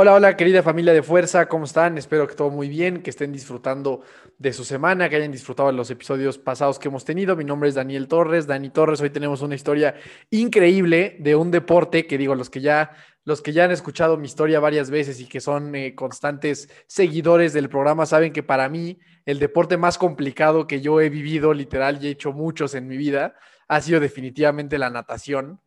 Hola, hola, querida familia de Fuerza, ¿cómo están? Espero que todo muy bien, que estén disfrutando de su semana, que hayan disfrutado de los episodios pasados que hemos tenido. Mi nombre es Daniel Torres, Dani Torres. Hoy tenemos una historia increíble de un deporte que digo, los que ya, los que ya han escuchado mi historia varias veces y que son eh, constantes seguidores del programa saben que para mí el deporte más complicado que yo he vivido, literal, y he hecho muchos en mi vida, ha sido definitivamente la natación.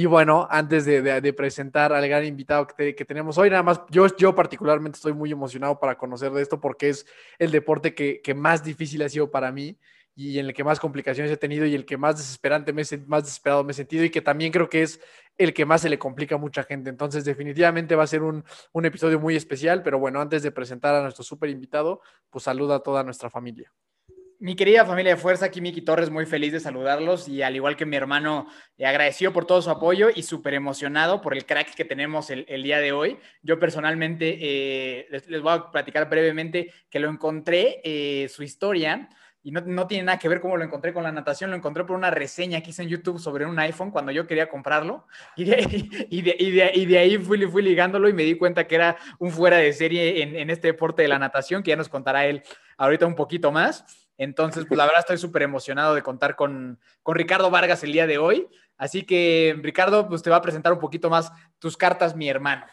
Y bueno, antes de, presentar al gran invitado que, que tenemos hoy, nada más, yo, yo particularmente estoy muy emocionado para conocer de esto porque es el deporte que, que más difícil ha sido para mí y en el que más complicaciones he tenido y el que más desesperante, me, más desesperado me he sentido y que también creo que es el que más se le complica a mucha gente. Entonces, definitivamente va a ser un, un episodio muy especial, pero bueno, antes de presentar a nuestro súper invitado, pues saluda a toda nuestra familia. Mi querida familia de fuerza, aquí Miki Torres, muy feliz de saludarlos y al igual que mi hermano, eh, agradecido por todo su apoyo y súper emocionado por el crack que tenemos el, día de hoy. Yo personalmente eh, les, voy a platicar brevemente que lo encontré, eh, su historia, y no, no tiene nada que ver cómo lo encontré con la natación, lo encontré por una reseña que hice en YouTube sobre un iPhone cuando yo quería comprarlo y de, y de, y ahí fui, fui ligándolo y me di cuenta que era un fuera de serie en, en este deporte de la natación, que ya nos contará él ahorita un poquito más. Entonces, pues la verdad estoy súper emocionado de contar con, con Ricardo Vargas el día de hoy. Así que, Ricardo, pues te va a presentar un poquito más tus cartas, mi hermano.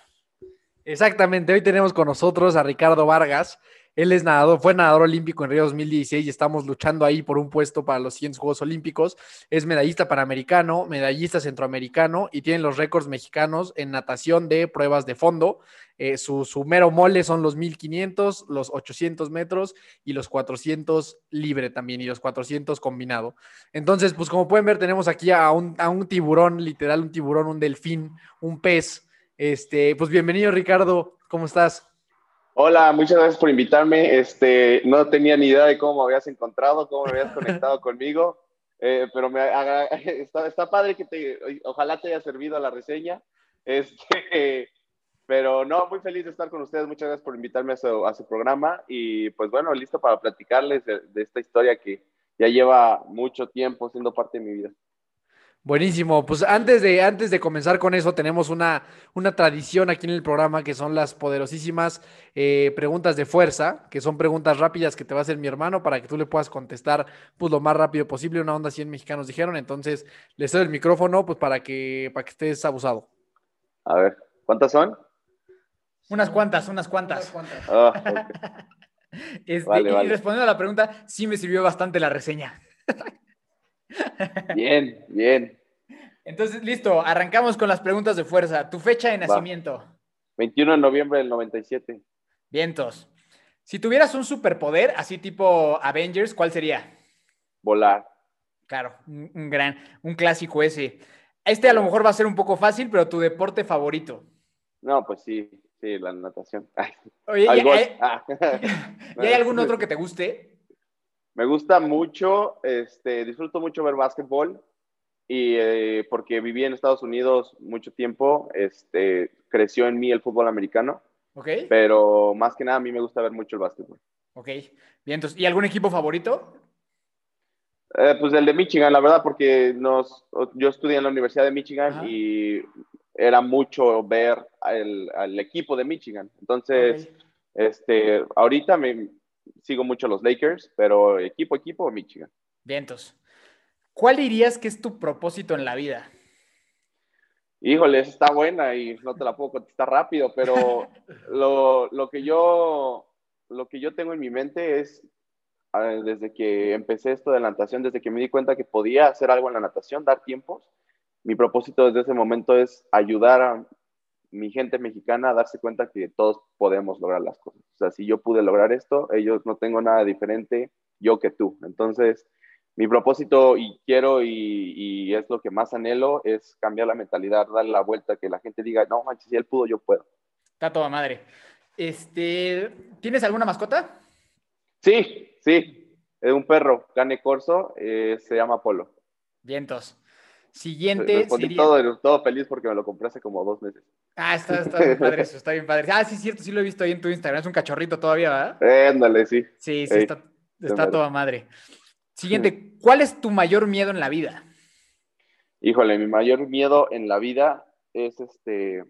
Exactamente, hoy tenemos con nosotros a Ricardo Vargas. Él es nadador, fue nadador olímpico en Río 2016 y estamos luchando ahí por un puesto para los siguientes Juegos Olímpicos. Es medallista panamericano, medallista centroamericano y tiene los récords mexicanos en natación de pruebas de fondo. Eh, su, su mero mole son los 1500, los 800 metros y los 400 libre también y los 400 combinado. Entonces, pues como pueden ver, tenemos aquí a un, a un tiburón, literal, un tiburón, un delfín, un pez. Este, pues bienvenido, Ricardo. ¿Cómo estás? Hola, muchas gracias por invitarme. Este, no tenía ni idea de cómo me habías encontrado, cómo me habías conectado conmigo, eh, pero me, haga- está, está padre que te, ojalá te haya servido la reseña. Este, pero no, muy feliz de estar con ustedes. Muchas gracias por invitarme a su, a su programa y pues bueno, listo para platicarles de, de esta historia que ya lleva mucho tiempo siendo parte de mi vida. Buenísimo. Pues antes de, antes de comenzar con eso, tenemos una, una tradición aquí en el programa que son las poderosísimas eh, preguntas de fuerza, que son preguntas rápidas que te va a hacer mi hermano para que tú le puedas contestar pues, lo más rápido posible. Una onda 100 mexicanos dijeron. Entonces, le cedo el micrófono pues, para, que, para que estés abusado. A ver, ¿cuántas son? Unas cuantas, unas cuantas. Este, Vale, y vale. respondiendo a la pregunta, sí me sirvió bastante la reseña. Bien, bien. Entonces, listo, arrancamos con las preguntas de fuerza. Tu fecha de nacimiento. 21 de noviembre del 97. Vientos. Si tuvieras un superpoder, así tipo Avengers, ¿cuál sería? Volar. Claro, un, gran, un clásico ese. Este a lo mejor va a ser un poco fácil, pero tu deporte favorito. No, pues sí, sí, la natación. Ay, Oye, al ¿y golf. hay, Ah. y hay algún otro que te guste? Me gusta mucho, este, disfruto mucho ver básquetbol y eh, porque viví en Estados Unidos mucho tiempo, este, creció en mí el fútbol americano, ¿Ok? pero más que nada a mí me gusta ver mucho el básquetbol. Ok. Vientos. ¿Y algún equipo favorito? Eh, pues el de Michigan, la verdad, porque nos, yo estudié en la Universidad de Michigan Ajá. y era mucho ver al, al equipo de Michigan. Entonces, este, ahorita me sigo mucho los Lakers, pero equipo, equipo, Michigan. Vientos. ¿Cuál dirías que es tu propósito en la vida? Híjole, esa está buena y no te la puedo contestar rápido, pero lo, lo que yo, lo que yo tengo en mi mente es, desde que empecé esto de la natación, desde que me di cuenta que podía hacer algo en la natación, dar tiempos, mi propósito desde ese momento es ayudar a mi gente mexicana a darse cuenta que todos podemos lograr las cosas. O sea, si yo pude lograr esto, ellos no tengo nada diferente yo que tú. Entonces, mi propósito y quiero y, y, es lo que más anhelo es cambiar la mentalidad, darle la vuelta, que la gente diga, no manches, si él pudo, yo puedo. Está toda madre. Este, ¿Tienes alguna mascota? Sí, sí, es un perro, cane corso, eh, se llama Polo. Vientos. Siguiente Respondí sería... todo, todo feliz porque me lo compré hace como dos meses. Ah, está, está bien padre eso, está bien padre. Ah, sí, cierto, sí lo he visto ahí en tu Instagram. Es un cachorrito todavía, ¿verdad? Ándale, sí. Sí, sí, Ey, está, está toda madre. Siguiente, ¿cuál es tu mayor miedo en la vida? Híjole, mi mayor miedo en la vida es este.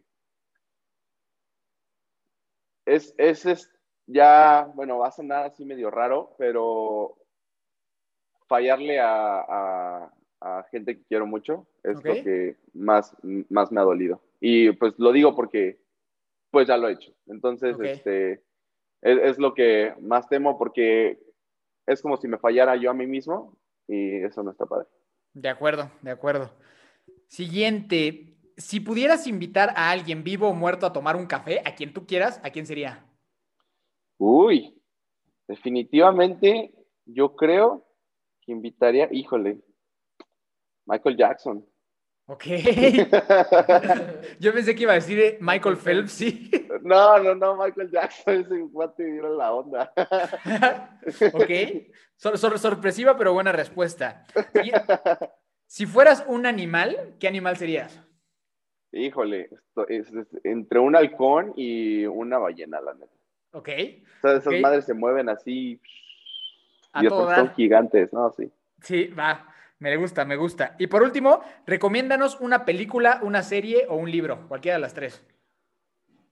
Es, es, es ya, bueno, va a sonar así medio raro, pero fallarle a, a- a gente que quiero mucho es lo que más, más me ha dolido. Y pues lo digo porque pues ya lo he hecho. Entonces, este, es, es lo que más temo porque es como si me fallara yo a mí mismo y eso no está padre. De acuerdo, de acuerdo. Siguiente, si pudieras invitar a alguien vivo o muerto a tomar un café, a quien tú quieras, ¿a quién sería? Uy, definitivamente yo creo que invitaría, híjole, Michael Jackson. Ok. Yo pensé que iba a decir eh, Michael Phelps, sí. No, no, no, Michael Jackson, ese guate era la onda. ok. Sor- sor- sorpresiva, pero buena respuesta. Y- si fueras un animal, ¿qué animal serías? Híjole, esto es, es entre un halcón y una ballena, la neta. Ok. O sea, esas madres se mueven así A y aparte son gigantes, ¿no? Sí. Sí, va. Me gusta, me gusta. Y por último, recomiéndanos una película, una serie o un libro, cualquiera de las tres.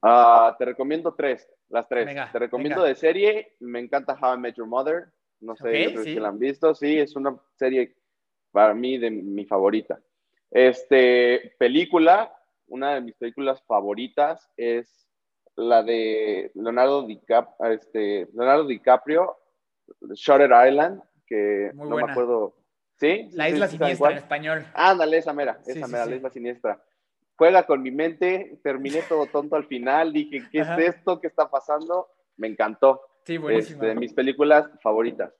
Ah, te recomiendo tres, las tres. Venga, te recomiendo venga. de serie, me encanta How I Met Your Mother. No sé sí. si la han visto. Sí, es una serie para mí de mi favorita. Este, película, una de mis películas favoritas es la de Leonardo DiCaprio, este, Leonardo DiCaprio, Shutter Island, que Muy no buena. me acuerdo. ¿Sí? La ¿Sí- isla sí siniestra en español. Ándale, esa mera, esa sí, mera, sí. la isla siniestra. Juega con mi mente, terminé todo tonto al final, dije, ¿qué Ajá. es esto? ¿Qué está pasando? Me encantó. Sí, buenísima. Este, de mis películas favoritas.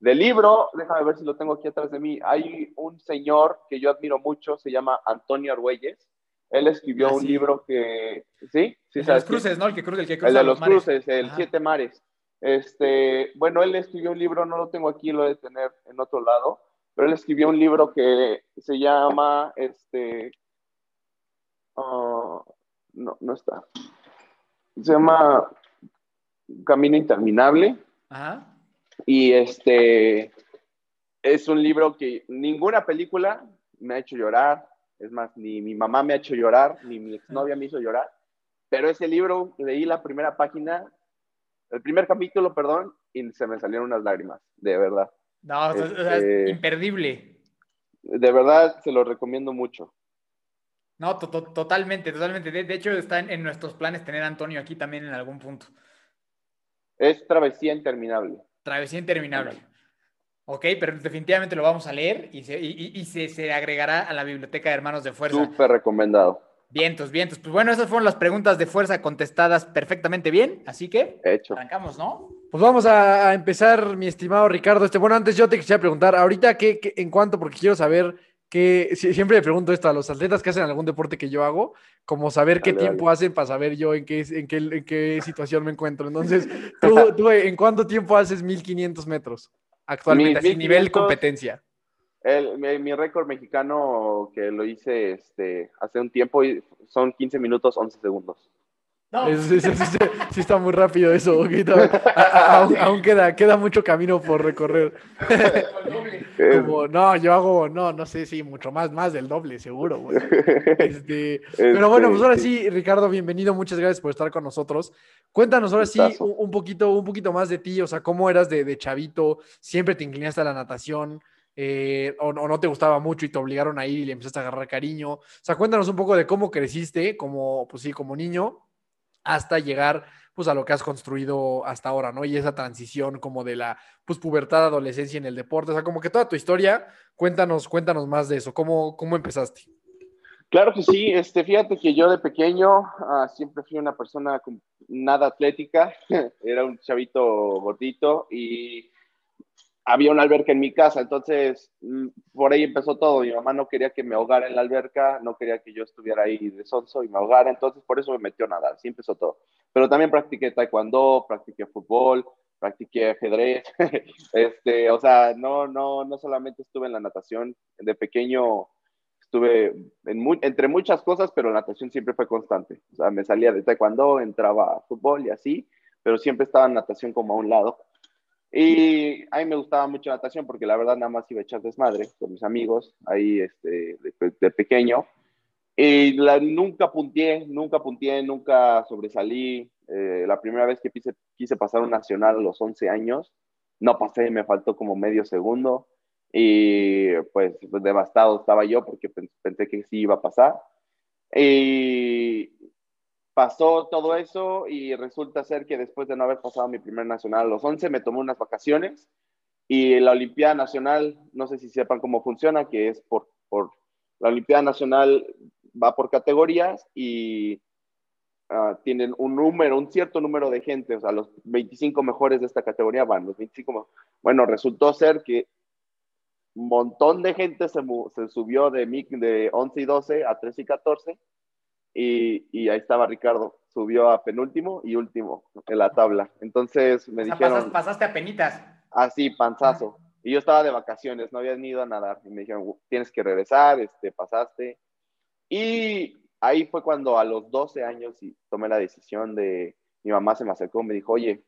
Del libro, déjame ver si lo tengo aquí atrás de mí. Hay un señor que yo admiro mucho, se llama Antonio Argüelles. Él escribió Ah, un libro que, ¿sí? ¿Sí el de los cruces, ¿no? El que cruza, el que cruza El de los los cruces, el Ajá. Siete Mares. Este, bueno, él escribió un libro, no lo tengo aquí, lo he de tener en otro lado, pero él escribió un libro que se llama, este, ah, no, no está. Se llama Camino Interminable Ajá. y este es un libro que ninguna película me ha hecho llorar, es más, ni mi mamá me ha hecho llorar, ni mi exnovia me hizo llorar, pero ese libro leí la primera página, el primer capítulo, perdón, y se me salieron unas lágrimas, de verdad. No, o sea, o sea, es Este- imperdible. De verdad, se lo recomiendo mucho. No, to- to- totalmente, totalmente. De, de hecho, está en, en nuestros planes tener a Antonio aquí también en algún punto. Es Travesía Interminable. Travesía interminable. Ok, pero definitivamente lo vamos a leer y se, y- y se, se agregará a la biblioteca de Hermanos de Fuerza. Súper recomendado. Vientos, vientos. Pues bueno, esas fueron las preguntas de fuerza contestadas perfectamente bien, así que Hecho. arrancamos, ¿no? Pues vamos a, a empezar, mi estimado Ricardo. Este, bueno, antes yo te quisiera preguntar, ahorita, ¿qué, qué- en cuanto? Porque quiero saber que siempre le pregunto esto a los atletas que hacen algún deporte que yo hago, como saber qué Dale, tiempo hacen para saber yo en qué, en qué, en qué situación me encuentro. Entonces, ¿tú, tú en cuánto tiempo haces 1500 metros actualmente, así nivel 1500, competencia? El, mi, mi récord mexicano que lo hice este, hace un tiempo y son 15 minutos 11 segundos. No, Es- es- es- es- sí está muy rápido eso. A- a- aún, aún queda, queda mucho camino por recorrer. Como, no, yo hago, no, no sé, sí, mucho más, más del doble, seguro, güey. Este, pero bueno, pues ahora sí, Ricardo, bienvenido, muchas gracias por estar con nosotros. Cuéntanos ahora sí un, un poquito, un poquito más de ti, o sea, cómo eras de, de chavito, siempre te inclinaste a la natación, eh, o, no te gustaba mucho y te obligaron a ir y le empezaste a agarrar cariño. O sea, cuéntanos un poco de cómo creciste, como, pues sí, como niño, hasta llegar pues a lo que has construido hasta ahora, ¿no? Y esa transición como de la pues pubertad, adolescencia en el deporte, o sea, como que toda tu historia, cuéntanos, cuéntanos más de eso, ¿cómo, cómo empezaste? Claro que sí, este, fíjate que yo de pequeño ah, siempre fui una persona nada atlética, era un chavito gordito y había una alberca en mi casa, entonces mm, por ahí empezó todo, mi mamá no quería que me ahogara en la alberca, no quería que yo estuviera ahí de sonso y me ahogara, entonces por eso me metió a nadar, así empezó todo. Pero también practiqué taekwondo, practiqué fútbol, practiqué ajedrez, este, o sea, no, no, no solamente estuve en la natación, de pequeño estuve en entre muchas cosas, pero la natación siempre fue constante. O sea, me salía de taekwondo, entraba a fútbol y así, pero siempre estaba en natación como a un lado. Y a mí me gustaba mucho natación porque la verdad nada más iba a echar desmadre con mis amigos ahí este, de, pequeño. Y la, nunca punteé, nunca punteé, nunca sobresalí. Eh, la primera vez que quise, quise pasar un nacional a los 11 años, no pasé, me faltó como medio segundo. Y pues, pues devastado estaba yo porque pensé que sí iba a pasar. Y pasó todo eso y resulta ser que después de no haber pasado mi primer nacional a los 11, me tomé unas vacaciones y la Olimpiada Nacional, no sé si sepan cómo funciona, que es por, por la Olimpiada Nacional va por categorías y uh, tienen un número, un cierto número de gente, o sea, los 25 mejores de esta categoría van, los 25, bueno, resultó ser que un montón de gente se, se subió de, de 11 y 12 a 13 y 14 y, ahí estaba Ricardo, subió a penúltimo y último en la tabla. Entonces me dijeron... Pasaste, a penitas. Así, panzazo. Y yo estaba de vacaciones, no había ni ido a nadar. Y me dijeron, tienes que regresar, este, pasaste. Y ahí fue cuando a los 12 años tomé la decisión de, mi mamá se me acercó y me dijo, oye,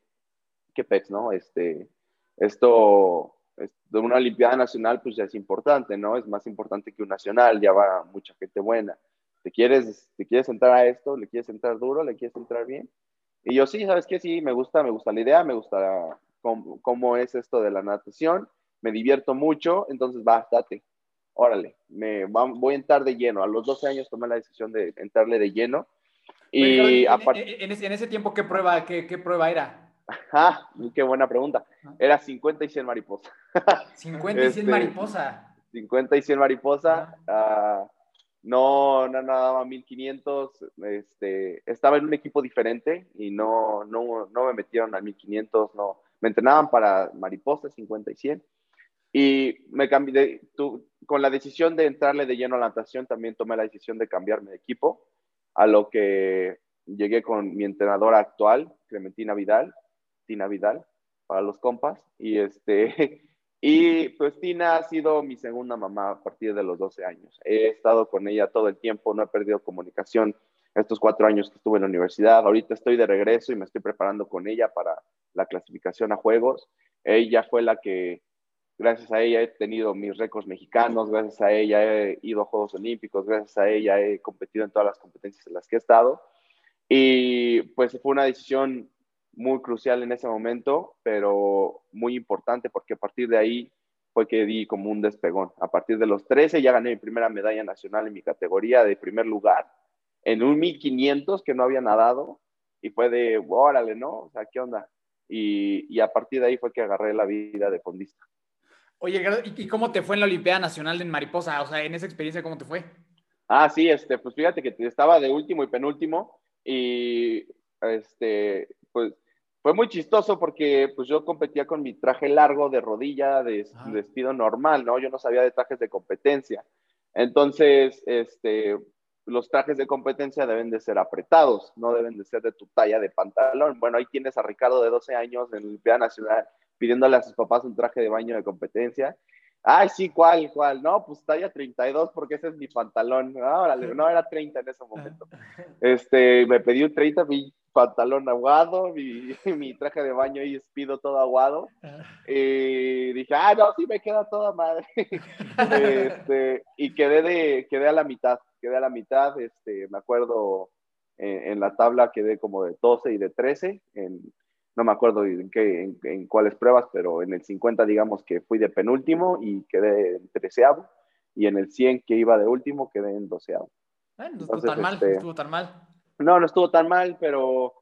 qué pex, ¿no? Este, esto, de una Olimpiada Nacional, pues ya es importante, ¿no? Es más importante que un nacional, ya va mucha gente buena. ¿Te quieres, ¿te quieres entrar a esto? ¿Le quieres entrar duro? ¿Le quieres entrar bien? Y yo sí, ¿sabes qué? Sí, me gusta, me gusta la idea, me gusta cómo, cómo es esto de la natación, me divierto mucho, entonces va, date, órale, me, voy a entrar de lleno. A los 12 años tomé la decisión de entrarle de lleno. Y en, en, ese, en, ese, tiempo, ¿qué prueba, qué, qué prueba era? Ah, qué buena pregunta. Era 50 y 100 mariposa. 50 y 100 este, mariposa. 50 y 100 mariposa. Uh, no, no nadaba 1500, este, estaba en un equipo diferente y no, no, no me metieron a 1500, no, me entrenaban para mariposas 50 y 100 y me cambié, tu, con la decisión de entrarle de lleno a la natación también tomé la decisión de cambiarme de equipo, a lo que llegué con mi entrenadora actual, Clementina Vidal, Tina Vidal, para los compas, y este, Y pues Tina ha sido mi segunda mamá a partir de los 12 años. He estado con ella todo el tiempo, no he perdido comunicación estos cuatro años que estuve en la universidad. Ahorita estoy de regreso y me estoy preparando con ella para la clasificación a Juegos. Ella fue la que, gracias a ella, he tenido mis récords mexicanos, gracias a ella he ido a Juegos Olímpicos, gracias a ella he competido en todas las competencias en las que he estado. Y pues fue una decisión muy crucial en ese momento, pero muy importante porque a partir de ahí fue que di como un despegón. A partir de los 13 ya gané mi primera medalla nacional en mi categoría de primer lugar, en un 1500 que no había nadado, y fue de, órale, ¿no? O sea, ¿qué onda? Y, y a partir de ahí fue que agarré la vida de fondista. Oye, ¿y cómo te fue en la Olimpiada Nacional en Mariposa? O sea, en esa experiencia, ¿cómo te fue? Ah, sí, este, pues fíjate que estaba de último y penúltimo y este, pues fue muy chistoso porque pues yo competía con mi traje largo de rodilla, de, vestido normal, ¿no? Yo no sabía de trajes de competencia. Entonces, este, los trajes de competencia deben de ser apretados, no deben de ser de tu talla de pantalón. Bueno, ahí tienes a Ricardo de 12 años en la Olimpiada Nacional pidiéndole a sus papás un traje de baño de competencia. Ay, sí, ¿cuál, cuál? No, pues talla 32 porque ese es mi pantalón. No, no era 30 en ese momento. Este, me pedí un 30, mi pantalón aguado, mi, mi traje de baño y espido todo aguado. Y dije, ah, no, sí me queda toda madre. este, y quedé, de, quedé a la mitad, quedé a la mitad, este, me acuerdo en, en la tabla quedé como de 12 y de 13 en no me acuerdo en, qué, en, cuáles pruebas, pero en el 50 digamos que fui de penúltimo y quedé en treceavo, y en el 100 que iba de último quedé en doceavo. no estuvo tan mal, este, estuvo tan mal. No, no estuvo tan mal, pero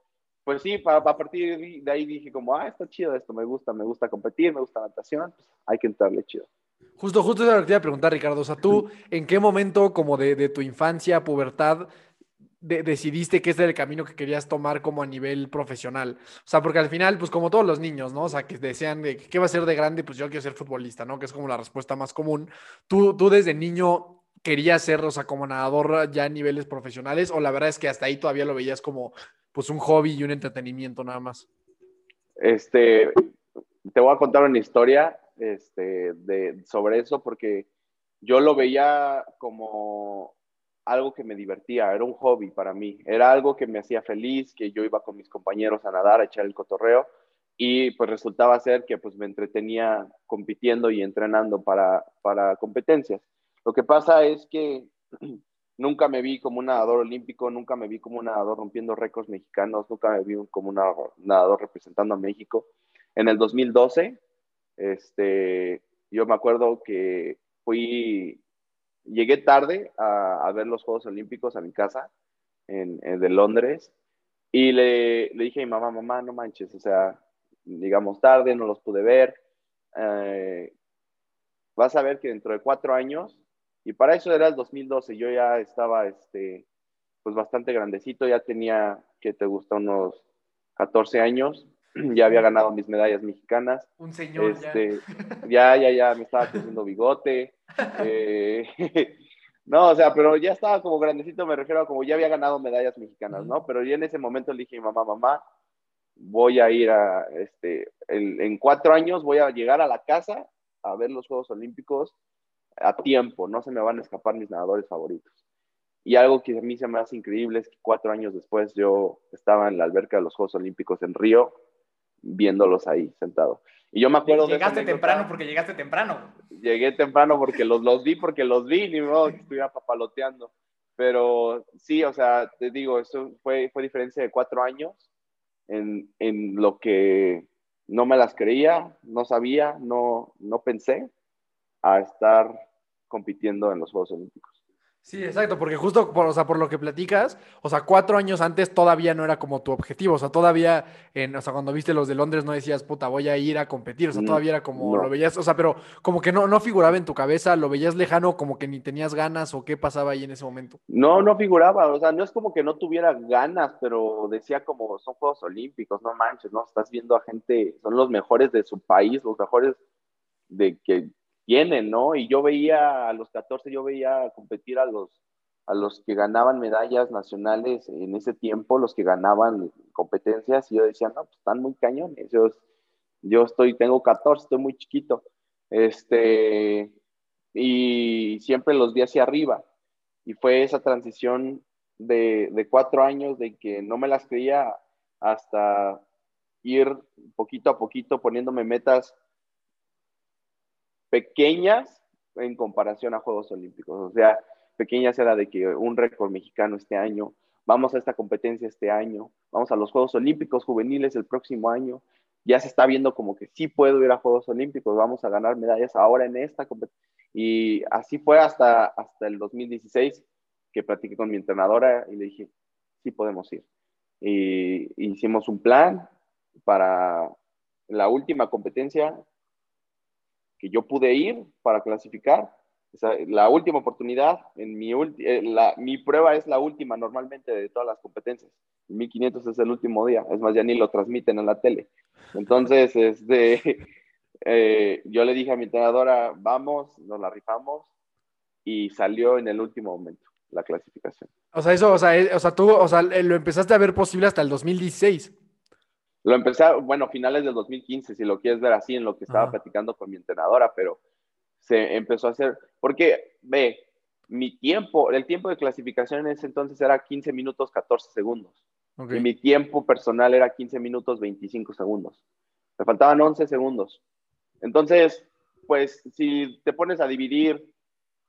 pues sí, a, partir de ahí dije como, ah, está chido esto, me gusta, me gusta competir, me gusta natación, pues hay que entrarle chido. Justo, justo te iba a preguntar, Ricardo. O sea, tú, ¿en qué momento, como de, de tu infancia, pubertad, decidiste que este era el camino que querías tomar como a nivel profesional? O sea, porque al final, pues como todos los niños, ¿no? O sea, que desean, de, ¿qué va a ser de grande? Pues yo quiero ser futbolista, ¿no? Que es como la respuesta más común. ¿Tú, tú desde niño querías ser, o sea, como nadador ya a niveles profesionales? ¿O la verdad es que hasta ahí todavía lo veías como, pues, un hobby y un entretenimiento nada más? Este, te voy a contar una historia este, de, sobre eso porque yo lo veía como algo que me divertía, era un hobby para mí, era algo que me hacía feliz, que yo iba con mis compañeros a nadar, a echar el cotorreo y pues resultaba ser que pues me entretenía compitiendo y entrenando para, para competencias. Lo que pasa es que nunca me vi como un nadador olímpico, nunca me vi como un nadador rompiendo récords mexicanos, nunca me vi como un nadador representando a México. En el 2012, este, yo me acuerdo que fui llegué tarde a, ver los Juegos Olímpicos a mi casa en, de Londres y le, dije a mi mamá, mamá, no manches, o sea, digamos tarde, no los pude ver. Eh, vas a ver que dentro de cuatro años, y para eso era el 2012, yo ya estaba, este, pues bastante grandecito, ya tenía, que te gusta, unos 14 años, ya había ganado mis medallas mexicanas. Un señor este, ya. ya. Ya, me estaba creciendo bigote. Eh, no, o sea, pero ya estaba como grandecito, me refiero a como ya había ganado medallas mexicanas, ¿no? Pero yo en ese momento le dije, mamá, mamá, voy a ir a, este, en cuatro años voy a llegar a la casa a ver los Juegos Olímpicos a tiempo, no se me van a escapar mis nadadores favoritos. Y algo que a mí se me hace increíble es que cuatro años después yo estaba en la alberca de los Juegos Olímpicos en Río viéndolos ahí sentado. Y yo me acuerdo Llegaste temprano porque llegaste temprano. Llegué temprano porque los, los vi, porque los vi, ni modo que estuviera papaloteando. Pero sí, o sea, te digo, eso fue, fue diferencia de cuatro años en, en lo que no me las creía, no sabía, no, no pensé a estar compitiendo en los Juegos Olímpicos. Sí, exacto, porque justo por, o sea, por lo que platicas, o sea, cuatro años antes todavía no era como tu objetivo, o sea, todavía, en, o sea, cuando viste los de Londres no decías, puta, voy a ir a competir, o sea, mm, todavía era como, lo veías, o sea, pero como que no, no figuraba en tu cabeza, lo veías lejano, como que ni tenías ganas, o qué pasaba ahí en ese momento. No, no figuraba, o sea, no es como que no tuviera ganas, pero decía como, son Juegos Olímpicos, no manches, ¿no? Estás viendo a gente, son los mejores de su país, los mejores de que tienen, ¿no? Y yo veía a los 14, yo veía competir a los, a los que ganaban medallas nacionales en ese tiempo, los que ganaban competencias, y yo decía, no, pues están muy cañones. Yo, estoy, tengo 14, estoy muy chiquito. Este, y siempre los vi hacia arriba. Y fue esa transición de, de cuatro años de que no me las creía hasta ir poquito a poquito poniéndome metas pequeñas en comparación a Juegos Olímpicos. O sea, pequeñas era de que un récord mexicano este año, vamos a esta competencia este año, vamos a los Juegos Olímpicos juveniles el próximo año. Ya se está viendo como que sí puedo ir a Juegos Olímpicos, vamos a ganar medallas ahora en esta competencia. Y así fue hasta, hasta el 2016 que platiqué con mi entrenadora y le dije, sí podemos ir. Y hicimos un plan para la última competencia que yo pude ir para clasificar. la última oportunidad, en mi, eh, la, mi prueba es la última normalmente de todas las competencias. 1500 es el último día, es más, ya ni lo transmiten en la tele. Entonces, este, eh, yo le dije a mi entrenadora, vamos, nos la rifamos y salió en el último momento la clasificación. O sea, eso, o sea, o sea, tú, o sea, lo empezaste a ver posible hasta el 2016. Lo empecé, bueno, finales del 2015, si lo quieres ver así, en lo que estaba platicando con mi entrenadora, pero se empezó a hacer, porque ve, mi tiempo, el tiempo de clasificación en ese entonces era 15 minutos 14 segundos. Y mi tiempo personal era 15 minutos 25 segundos. Me faltaban 11 segundos. Entonces, pues si te pones a dividir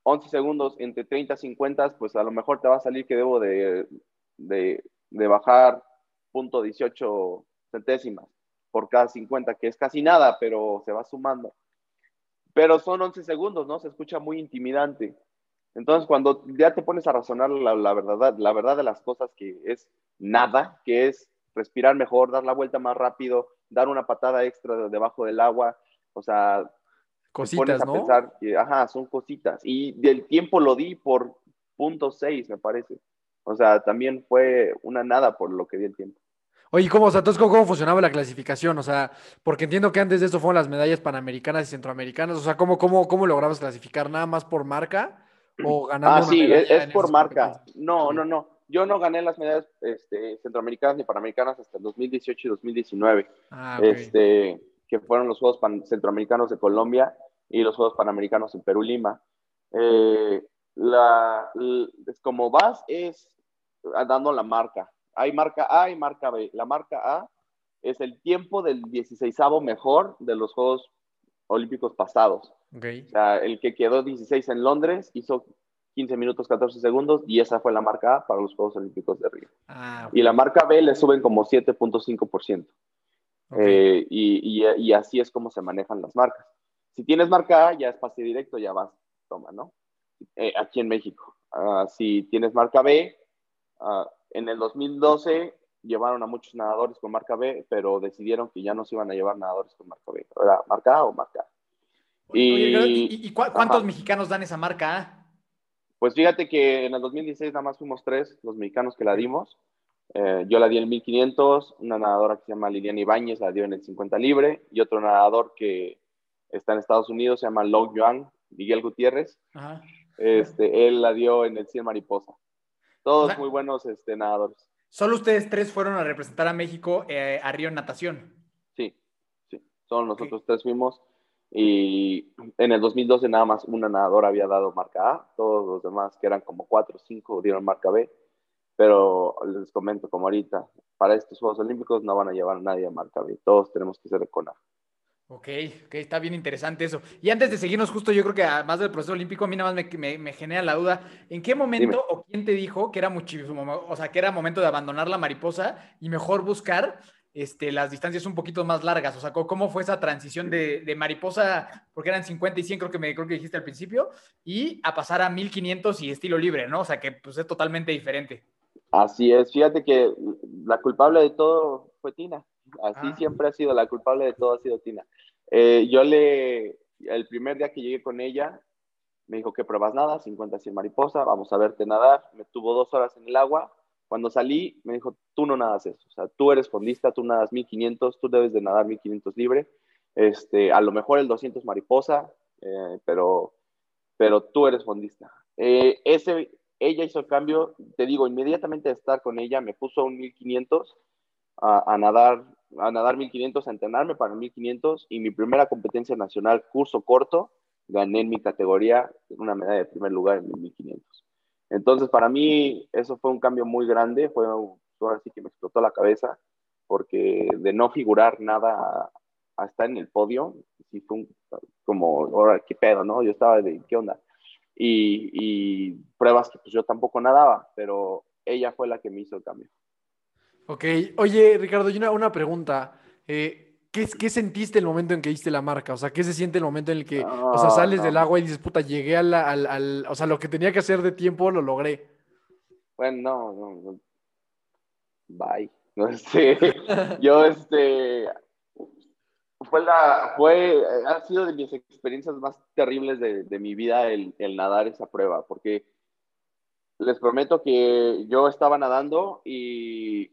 11 segundos entre 30 y 50, pues a lo mejor te va a salir que debo de, de, de bajar punto 18 centésimas por cada 50, que es casi nada, pero se va sumando. Pero son 11 segundos, ¿no? Se escucha muy intimidante. Entonces, cuando ya te pones a razonar la, verdad, la verdad de las cosas, que es nada, que es respirar mejor, dar la vuelta más rápido, dar una patada extra debajo del agua, o sea, cositas, ¿no? pensar que, ajá, son cositas. Y del tiempo lo di por punto 6, me parece. O sea, también fue una nada por lo que di el tiempo. Oye, ¿cómo, o sea, entonces, ¿cómo, funcionaba la clasificación? O sea, porque entiendo que antes de esto fueron las medallas panamericanas y centroamericanas. O sea, ¿cómo, cómo, cómo lograbas clasificar? ¿Nada más por marca? ¿O ganando Ah, sí, es, por marca. No, no, no. Yo no gané las medallas este, centroamericanas ni panamericanas hasta el 2018 y 2019. Ah, este, que fueron los Juegos Centroamericanos de Colombia y los Juegos Panamericanos en Perú, Lima. Eh, la, como vas es dando la marca. Hay marca A y marca B. La marca A es el tiempo del 16 mejor de los Juegos Olímpicos pasados. Okay. O sea, el que quedó 16 en Londres hizo 15 minutos 14 segundos y esa fue la marca A para los Juegos Olímpicos de Río. Ah, Y la marca B le suben como 7.5%. ok. Eh, y, y- y así es como se manejan las marcas. Si tienes marca A, ya es pase directo, ya vas, toma, ¿no? Eh, aquí en México. Ah, si tienes marca B, ah, en el 2012 llevaron a muchos nadadores con marca B, pero decidieron que ya no se iban a llevar nadadores con marca B. Era marca A o marca A. Oye, Y, ¿y, y cu- cuántos Ajá. mexicanos dan esa marca A? Pues fíjate que en el 2016 nada más fuimos tres los mexicanos que la dimos. Eh, yo la di en el 1500, una nadadora que se llama Liliana Ibáñez la dio en el 50 libre y otro nadador que está en Estados Unidos se llama Long Yuan, Miguel Gutiérrez. Ajá. Este, él la dio en el 100 mariposa. Todos O sea- muy buenos este, nadadores. Solo ustedes tres fueron a representar a México eh, a Río en natación. Sí, sí. Solo nosotros tres fuimos. Y en el 2012 nada más una nadadora había dado marca A. Todos los demás, que eran como cuatro o cinco, dieron marca B. Pero les comento, como ahorita, para estos Juegos Olímpicos no van a llevar a nadie a marca B. Todos tenemos que ser con A. Ok, ok, está bien interesante eso. Y antes de seguirnos, justo yo creo que además del proceso olímpico, a mí nada más me, me- me genera la duda, ¿en qué momento Dime. o quién te dijo que era muchísimo, mo- o sea, que era momento de abandonar la mariposa y mejor buscar este, las distancias un poquito más largas? O sea, ¿cómo, cómo fue esa transición de, de mariposa, porque eran 50 y 100, creo que, me, creo que dijiste al principio, y a pasar a 1500 y estilo libre, ¿no? O sea, que pues es totalmente diferente. Así es. Fíjate que la culpable de todo fue Tina. Así Ah. siempre ha sido. La culpable de todo ha sido Tina. Eh, yo le, el primer día que llegué con ella, me dijo que pruebas nada, 50 100 mariposa, vamos a verte nadar. Me tuvo dos horas en el agua. Cuando salí, me dijo, tú no nadas eso. O sea, tú eres fondista, tú nadas 1500, tú debes de nadar 1500 libre. Este, a lo mejor el 200 mariposa, eh, pero, pero tú eres fondista. Eh, ese, ella hizo el cambio, te digo, inmediatamente de estar con ella, me puso un 1500 a, a nadar, a nadar 1500, a entrenarme para el 1500 y mi primera competencia nacional, curso corto, gané en mi categoría una medalla de primer lugar en el 1500. Entonces, para mí, eso fue un cambio muy grande, fue ahora sí que me explotó la cabeza, porque de no figurar nada a estar en el podio, sí fue un, como, ahora, ¿qué pedo, no? Yo estaba de, ¿qué onda? Y, y pruebas que pues yo tampoco nadaba, pero ella fue la que me hizo el cambio. Ok, oye Ricardo, y una, una pregunta. Eh, ¿qué, qué sentiste el momento en que diste la marca? O sea, ¿qué se siente el momento en el que, o sea, sales no. del agua y dices, puta, llegué al, al, al- o sea, lo que tenía que hacer de tiempo lo logré? Bueno, no, no, no. Bye. No sé. Yo, este. Fue la. Fue. Ha sido de mis experiencias más terribles de, de mi vida el, el nadar esa prueba, porque les prometo que yo estaba nadando y.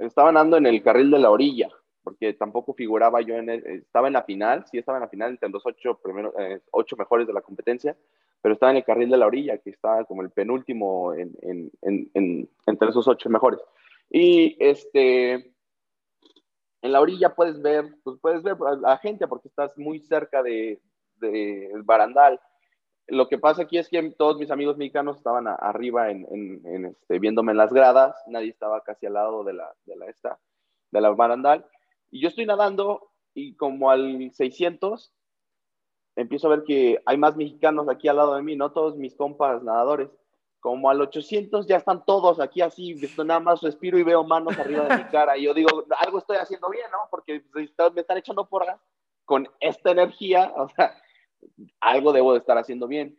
Estaba nadando en el carril de la orilla, porque tampoco figuraba yo en el- estaba en la final, sí estaba en la final entre los ocho primeros, eh, ocho mejores de la competencia, pero estaba en el carril de la orilla, que estaba como el penúltimo en, en- en- en- entre esos ocho mejores. Y este, en la orilla puedes ver, pues puedes ver a la gente porque estás muy cerca de, de barandal. Lo que pasa aquí es que todos mis amigos mexicanos estaban a- arriba en, en- en, este, viéndome en las gradas, nadie estaba casi al lado de la, de la, esta, de la barandal, y yo estoy nadando y como al 600 empiezo a ver que hay más mexicanos aquí al lado de mí, no todos mis compas nadadores. Como al 800 ya están todos aquí así, nada más respiro y veo manos arriba de mi cara. Y yo digo, algo estoy haciendo bien, ¿no? Porque pues, me están echando porras con esta energía, o sea, algo debo de estar haciendo bien.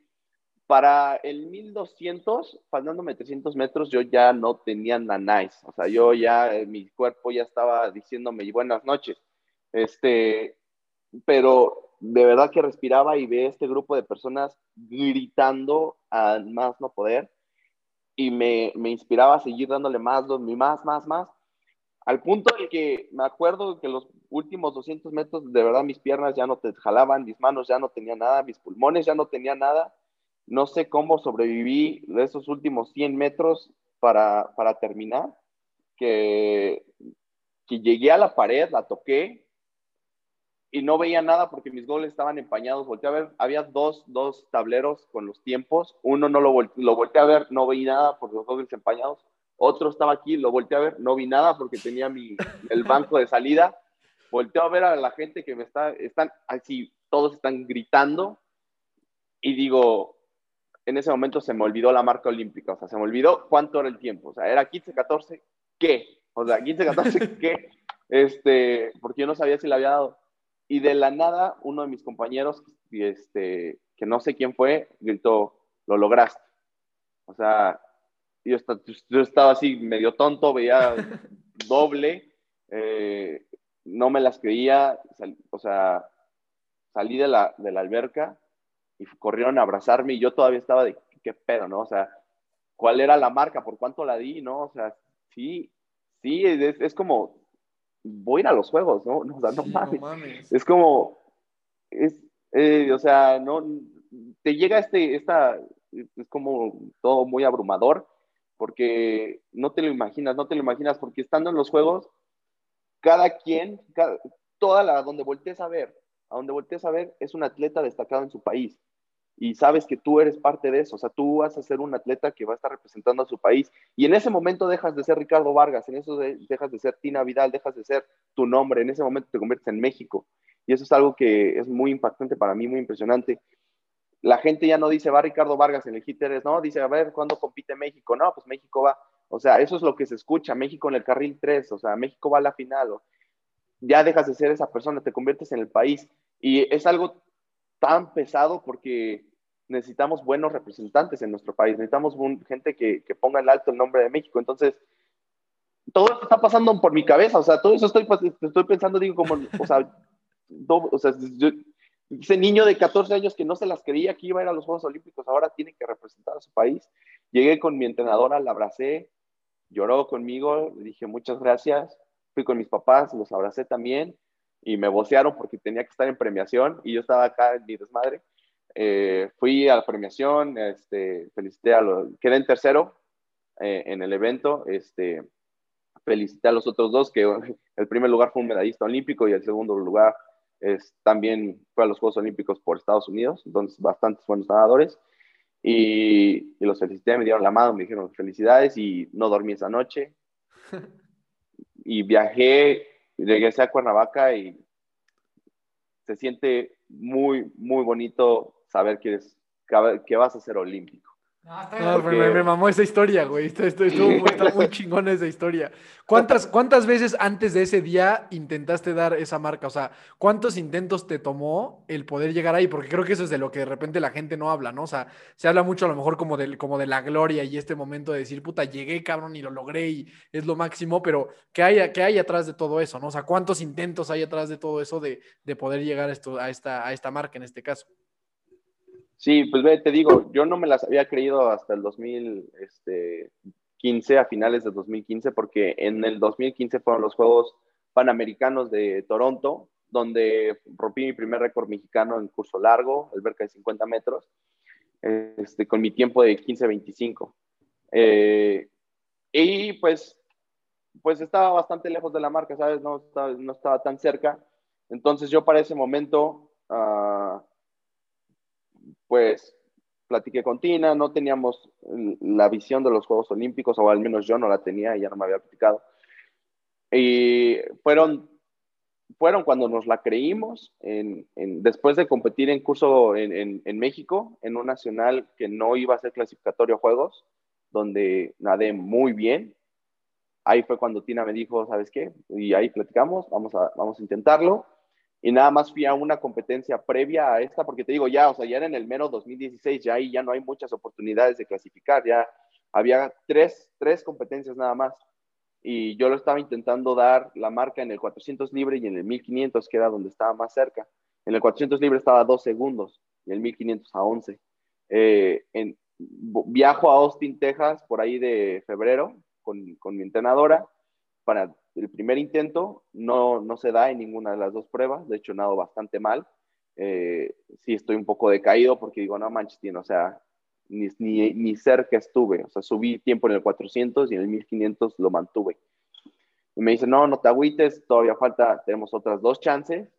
Para el 1200, faltándome 300 metros, yo ya no tenía nanáis. O sea, yo ya, eh, mi cuerpo ya estaba diciéndome buenas noches. Este, pero de verdad que respiraba y ve este grupo de personas gritando a más no poder y me, me inspiraba a seguir dándole más, más, más, más, al punto de que me acuerdo que los últimos 200 metros, de verdad mis piernas ya no te jalaban, mis manos ya no tenían nada, mis pulmones ya no tenían nada, no sé cómo sobreviví de esos últimos 100 metros para, para terminar, que, que llegué a la pared, la toqué, y no veía nada porque mis goles estaban empañados. Volteé a ver, había dos, dos tableros con los tiempos. Uno no lo, lo volteé a ver, no veía nada por los goles empañados. Otro estaba aquí, lo volteé a ver, no vi nada porque tenía mi, el banco de salida. Volteo a ver a la gente que me está, están así, todos están gritando y digo, en ese momento se me olvidó la marca olímpica, o sea, se me olvidó cuánto era el tiempo, o sea, era 15, 14, ¿qué? O sea, 15, 14, ¿qué? Este, porque yo no sabía si le había dado. Y de la nada, uno de mis compañeros, este, que no sé quién fue, gritó, lo lograste. O sea, yo, estaba así medio tonto, veía doble, eh, no me las creía, o sea, salí de la, de la alberca y corrieron a abrazarme y yo todavía estaba de, ¿qué pedo, no? O sea, ¿cuál era la marca? ¿Por cuánto la di? ¿No? O sea, sí, sí, es, es como, voy a ir a los juegos, ¿no? O sea, no, mames. Es como, es, eh, o sea, no, te llega este, esta, es como todo muy abrumador, porque no te lo imaginas, no te lo imaginas, porque estando en los juegos, cada quien, toda la, donde voltees a ver, a donde voltees a ver, es un atleta destacado en su país. Y sabes que tú eres parte de eso, o sea, tú vas a ser un atleta que va a estar representando a su país. Y en ese momento dejas de ser Ricardo Vargas, en eso dejas de ser Tina Vidal, dejas de ser tu nombre, en ese momento te conviertes en México. Y eso es algo que es muy impactante para mí, muy impresionante. La gente ya no dice, va Ricardo Vargas en el hit no, dice, a ver, ¿cuándo compite México? No, pues México va. O sea, eso es lo que se escucha, México en el carril 3, o sea, México va a la final. ya dejas de ser esa persona, te conviertes en el país. Y es algo tan pesado porque necesitamos buenos representantes en nuestro país, necesitamos gente que, que ponga en alto el nombre de México. Entonces, todo esto está pasando por mi cabeza, o sea, todo eso estoy, estoy pensando, digo, como, o sea, o sea ese niño de 14 años que no se las creía que iba a ir a los Juegos Olímpicos, ahora tiene que representar a su país. Llegué con mi entrenadora, la abracé, lloró conmigo, le dije muchas gracias, fui con mis papás, los abracé también y me vocearon porque tenía que estar en premiación y yo estaba acá en mi desmadre. Eh, fui a la premiación, este, felicité a los, quedé en tercero eh, en el evento, este, felicité a los otros dos, que el primer lugar fue un medallista olímpico y el segundo lugar es, también fue a los Juegos Olímpicos por Estados Unidos, entonces bastantes buenos nadadores. Y, y, los felicité, me dieron la mano, me dijeron felicidades y no dormí esa noche. Y viajé, regresé a Cuernavaca y se siente muy, muy bonito saber que vas a ser olímpico. No, me, mamó esa historia, güey. Esto, está muy chingón esa historia. ¿Cuántas, ¿Cuántas veces antes de ese día intentaste dar esa marca? O sea, ¿cuántos intentos te tomó el poder llegar ahí? Porque creo que eso es de lo que de repente la gente no habla, ¿no? O sea, se habla mucho a lo mejor como de, como de la gloria y este momento de decir, puta, llegué, cabrón, y lo logré y es lo máximo, pero ¿qué hay, qué hay atrás de todo eso, no? O sea, ¿cuántos intentos hay atrás de todo eso de, de poder llegar esto, a, esta, a esta marca en este caso? Sí, pues ve, te digo, yo no me las había creído hasta el 2015, este, a finales de 2015, porque en el 2015 fueron los Juegos Panamericanos de Toronto, donde rompí mi primer récord mexicano en curso largo, alberca de 50 metros, este, con mi tiempo de 15-25. Eh, y pues, pues estaba bastante lejos de la marca, ¿sabes? No estaba, tan cerca. Entonces yo para ese momento... Uh, pues platiqué con Tina, no teníamos la visión de los Juegos Olímpicos, o al menos yo no la tenía, ella no me había platicado. Y fueron, fueron cuando nos la creímos, en, después de competir en curso en, en, México, en un nacional que no iba a ser clasificatorio a Juegos, donde nadé muy bien. Ahí fue cuando Tina me dijo, ¿sabes qué? Y ahí platicamos, vamos a, vamos a intentarlo y nada más fui a una competencia previa a esta, porque te digo, ya, o sea, ya era en el mero 2016, ya ahí ya no hay muchas oportunidades de clasificar, ya había tres, tres competencias nada más. Y yo lo estaba intentando dar la marca en el 400 libre y en el 1500, que era donde estaba más cerca. En el 400 libre estaba a dos segundos y el 1500 a 11. Eh, en, viajo a Austin, Texas, por ahí de febrero, con, con mi entrenadora, para el primer intento no, no se da en ninguna de las dos pruebas, de hecho nado bastante mal. Eh, sí estoy un poco decaído porque digo, no manches, o sea, ni, ni, ni, cerca estuve, o sea, subí tiempo en el 400 y en el 1500 lo mantuve. Y me dice, no, no te agüites, todavía falta, tenemos otras dos chances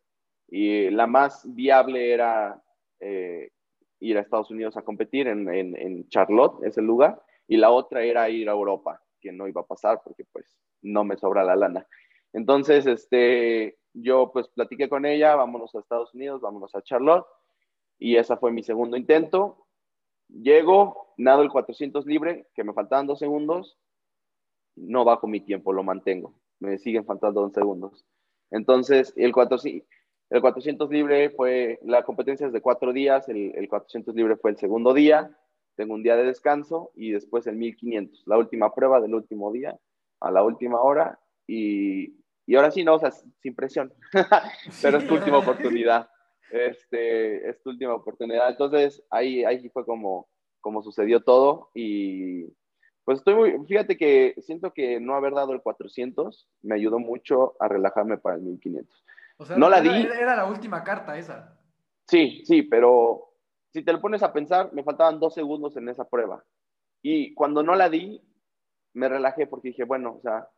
Y la más viable era eh, ir a Estados Unidos a competir en, en, en Charlotte, ese lugar, y la otra era ir a Europa, que no iba a pasar porque pues no me sobra la lana. Entonces, este, yo pues platiqué con ella, vámonos a Estados Unidos, vámonos a Charlotte, y ese fue mi segundo intento. Llego, nado el 400 libre, que me faltaban dos segundos, no bajo mi tiempo, lo mantengo, me siguen faltando dos segundos. Entonces, el 400, el 400 libre fue, la competencia es de cuatro días, el, el 400 libre fue el segundo día, tengo un día de descanso y después el 1500, la última prueba del último día, a la última hora y, y ahora sí, no, o sea, sin presión, pero es tu última oportunidad, este, es tu última oportunidad. Entonces, ahí, ahí fue como, como sucedió todo y pues estoy muy, fíjate que siento que no haber dado el 400 me ayudó mucho a relajarme para el 1500. O sea, no la di. Era la última carta esa. Sí, sí, pero si te lo pones a pensar, me faltaban dos segundos en esa prueba. Y cuando no la di, me relajé porque dije, bueno, o sea,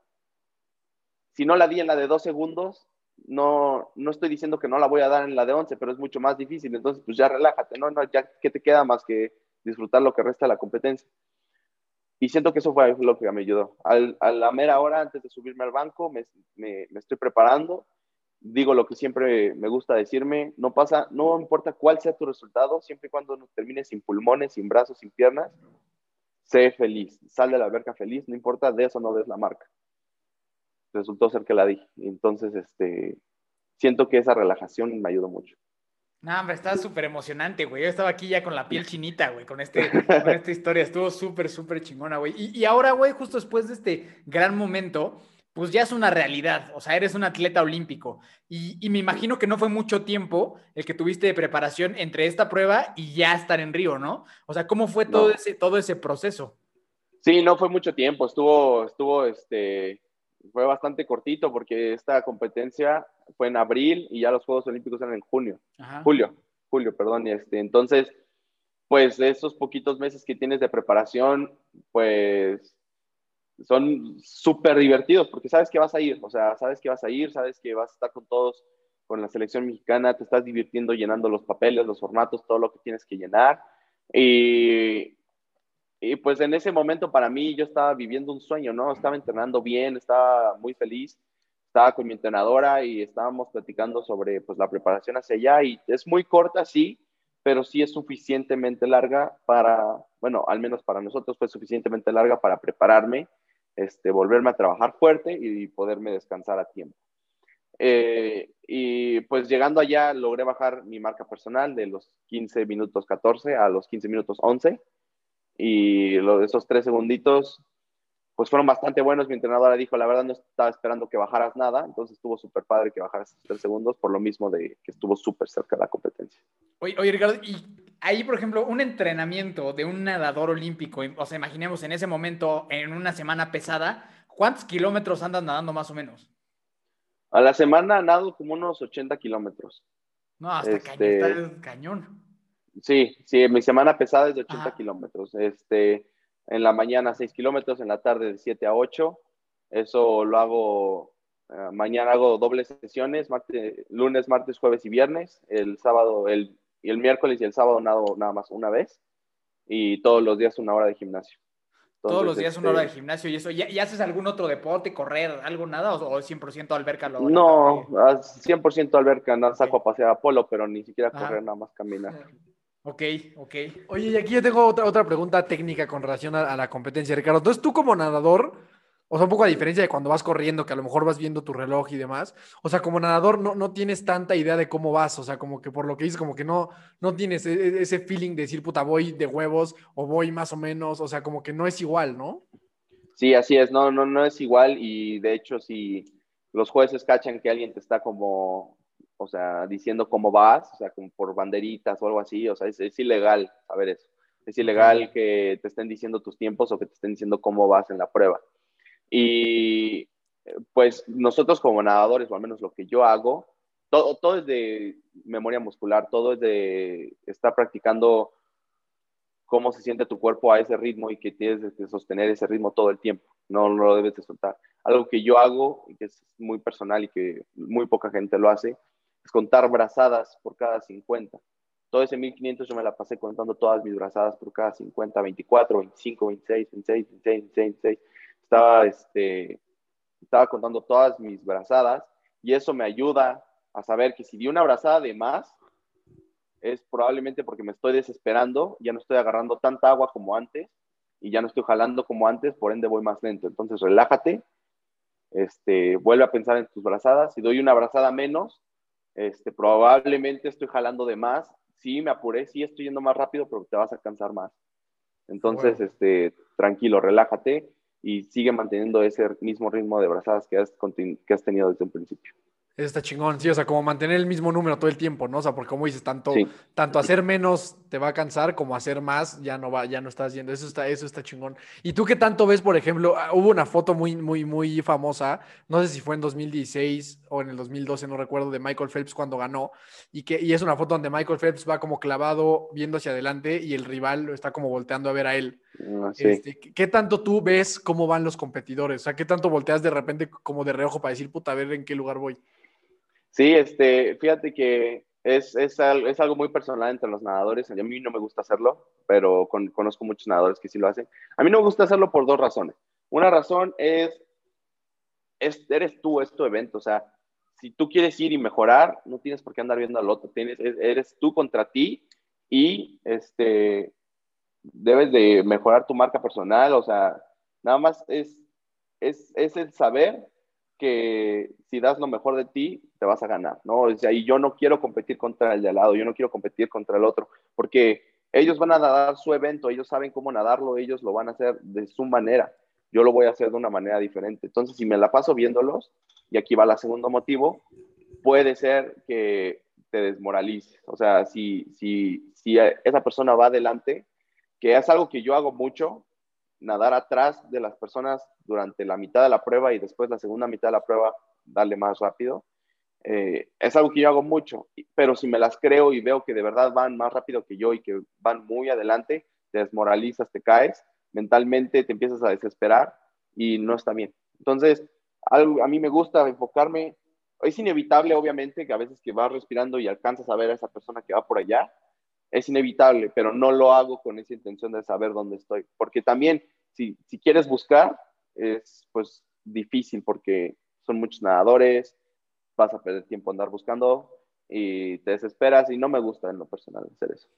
si no la di en la de dos segundos, no, no estoy diciendo que no la voy a dar en la de 11, pero es mucho más difícil. Entonces, pues ya relájate, ¿no? no ya, ¿qué te queda más que disfrutar lo que resta de la competencia? Y siento que eso fue lo que me ayudó. Al, a la mera hora, antes de subirme al banco, me, me, me estoy preparando. Digo lo que siempre me gusta decirme, no pasa, no importa cuál sea tu resultado, siempre y cuando termines sin pulmones, sin brazos, sin piernas, sé feliz, sal de la alberca feliz, no importa, de eso no des la marca resultó ser que la di. Entonces, este, siento que esa relajación me ayudó mucho. No, hombre, está súper emocionante, güey. Yo estaba aquí ya con la piel chinita, güey, con, este, con esta historia. Estuvo súper, súper chingona, güey. Y, y, ahora, güey, justo después de este gran momento, pues ya es una realidad. O sea, eres un atleta olímpico. Y, y, me imagino que no fue mucho tiempo el que tuviste de preparación entre esta prueba y ya estar en Río, ¿no? O sea, ¿cómo fue todo, ese, todo ese proceso? Sí, no fue mucho tiempo. Estuvo, estuvo, este, fue bastante cortito porque esta competencia fue en abril y ya los Juegos Olímpicos eran en junio, julio, julio, perdón, y este, entonces, pues esos poquitos meses que tienes de preparación, pues son súper divertidos porque sabes que vas a ir, o sea, sabes que vas a ir, sabes que vas a estar con todos, con la selección mexicana, te estás divirtiendo llenando los papeles, los formatos, todo lo que tienes que llenar. Y, y pues en ese momento para mí yo estaba viviendo un sueño, ¿no? Estaba entrenando bien, estaba muy feliz, estaba con mi entrenadora y estábamos platicando sobre pues la preparación hacia allá y es muy corta, sí, pero sí es suficientemente larga para, bueno, al menos para nosotros fue suficientemente larga para prepararme, este, volverme a trabajar fuerte y poderme descansar a tiempo. Eh, y pues llegando allá logré bajar mi marca personal de los 15 minutos 14 a los 15 minutos 11 y lo esos tres segunditos, pues fueron bastante buenos. Mi entrenadora dijo, la verdad no estaba esperando que bajaras nada, entonces estuvo súper padre que bajaras esos tres segundos, por lo mismo de que estuvo súper cerca de la competencia. Oye, oye, Ricardo, y ahí, por ejemplo, un entrenamiento de un nadador olímpico, o sea, imaginemos en ese momento, en una semana pesada, ¿cuántos kilómetros andas nadando más o menos? A la semana nado como unos 80 kilómetros. No, hasta este... cañón, cañón. Sí, sí, mi semana pesada es de 80 kilómetros. Este, en la mañana 6 kilómetros, en la tarde de 7 a 8. Eso lo hago, eh, mañana hago dobles sesiones, lunes, martes, jueves y viernes. El sábado, el, y el miércoles y el sábado nado nada más una vez. Y todos los días una hora de gimnasio. todos los días una hora de este gimnasio y eso. ¿Y, haces algún otro deporte, correr, algo, nada? ¿O, 100% alberca? Lo, no, 100% alberca, no, saco a pasear a polo, pero ni siquiera correr, nada más caminar. Ok, ok. Oye, y aquí yo tengo otra, otra pregunta técnica con relación a, la competencia, Ricardo. Entonces, tú como nadador, o sea, un poco a diferencia de cuando vas corriendo, que a lo mejor vas viendo tu reloj y demás, o sea, como nadador no, no tienes tanta idea de cómo vas, o sea, como que por lo que dices, como que no, no tienes e, e, ese feeling de decir, puta, voy de huevos o voy más o menos, o sea, como que no es igual, ¿no? Sí, así es, no, no, no es igual y de hecho si los jueces cachan que alguien te está como o sea, diciendo cómo vas, o sea, como por banderitas o algo así, o sea, es, ilegal saber eso. Es ilegal que te estén diciendo tus tiempos o que te estén diciendo cómo vas en la prueba. Y pues nosotros como nadadores, o al menos lo que yo hago, todo, todo es de memoria muscular, todo es de estar practicando cómo se siente tu cuerpo a ese ritmo y que tienes que sostener ese ritmo todo el tiempo, no, no lo debes de soltar. Algo que yo hago que es muy personal y que muy poca gente lo hace, contar brazadas por cada 50. Todo ese 1500 yo me la pasé contando todas mis brazadas por cada 50, 24, 25, 26, 26, 26, 26, 26. Estaba, este, estaba contando todas mis brazadas y eso me ayuda a saber que si di una brazada de más, es probablemente porque me estoy desesperando, ya no estoy agarrando tanta agua como antes y ya no estoy jalando como antes, por ende voy más lento. Entonces relájate, este, vuelve a pensar en tus brazadas. Si doy una brazada menos, este, probablemente estoy jalando de más. Sí, me apuré, sí estoy yendo más rápido, pero te vas a cansar más. Entonces, este, tranquilo, relájate y sigue manteniendo ese mismo ritmo de brazadas que has, que has tenido desde un principio. Eso está chingón, sí, o sea, como mantener el mismo número todo el tiempo, ¿no? O sea, porque como dices, tanto, tanto hacer menos te va a cansar, como hacer más ya no va, ya no estás haciendo. Eso está, eso está chingón. ¿Y tú qué tanto ves, por ejemplo, ah, hubo una foto muy, muy, muy famosa, no sé si fue en 2016 o en el 2012, no recuerdo, de Michael Phelps cuando ganó, y que y es una foto donde Michael Phelps va como clavado viendo hacia adelante y el rival lo está como volteando a ver a él. Ah, este, ¿Qué tanto tú ves cómo van los competidores? O sea, ¿qué tanto volteas de repente como de reojo para decir, puta, a ver en qué lugar voy? Sí, este, fíjate que es, es, es, algo muy personal entre los nadadores. A mí no me gusta hacerlo, pero conozco muchos nadadores que sí lo hacen. A mí no me gusta hacerlo por dos razones. Una razón es, es eres tú, es tu evento. O sea, si tú quieres ir y mejorar, no tienes por qué andar viendo al otro. Tienes, eres tú contra ti y este, debes de mejorar tu marca personal. O sea, nada más es, es, es el saber que si das lo mejor de ti, te vas a ganar, ¿no? O sea, y yo no quiero competir contra el de al lado, yo no quiero competir contra el otro, porque ellos van a nadar su evento, ellos saben cómo nadarlo, ellos lo van a hacer de su manera, yo lo voy a hacer de una manera diferente. Entonces, si me la paso viéndolos, y aquí va el segundo motivo, puede ser que te desmoralices. O sea, si, si, si esa persona va adelante, que es algo que yo hago mucho, nadar atrás de las personas durante la mitad de la prueba y después la segunda mitad de la prueba darle más rápido. Eh, es algo que yo hago mucho, pero si me las creo y veo que de verdad van más rápido que yo y que van muy adelante, te desmoralizas, te caes, mentalmente te empiezas a desesperar y no está bien. Entonces, algo, a mí me gusta enfocarme, es inevitable obviamente que a veces que vas respirando y alcanzas a ver a esa persona que va por allá, es inevitable, pero no lo hago con esa intención de saber dónde estoy, porque también si, si quieres buscar, es pues difícil porque son muchos nadadores, vas a perder tiempo andar buscando y te desesperas y no me gusta en lo personal hacer eso.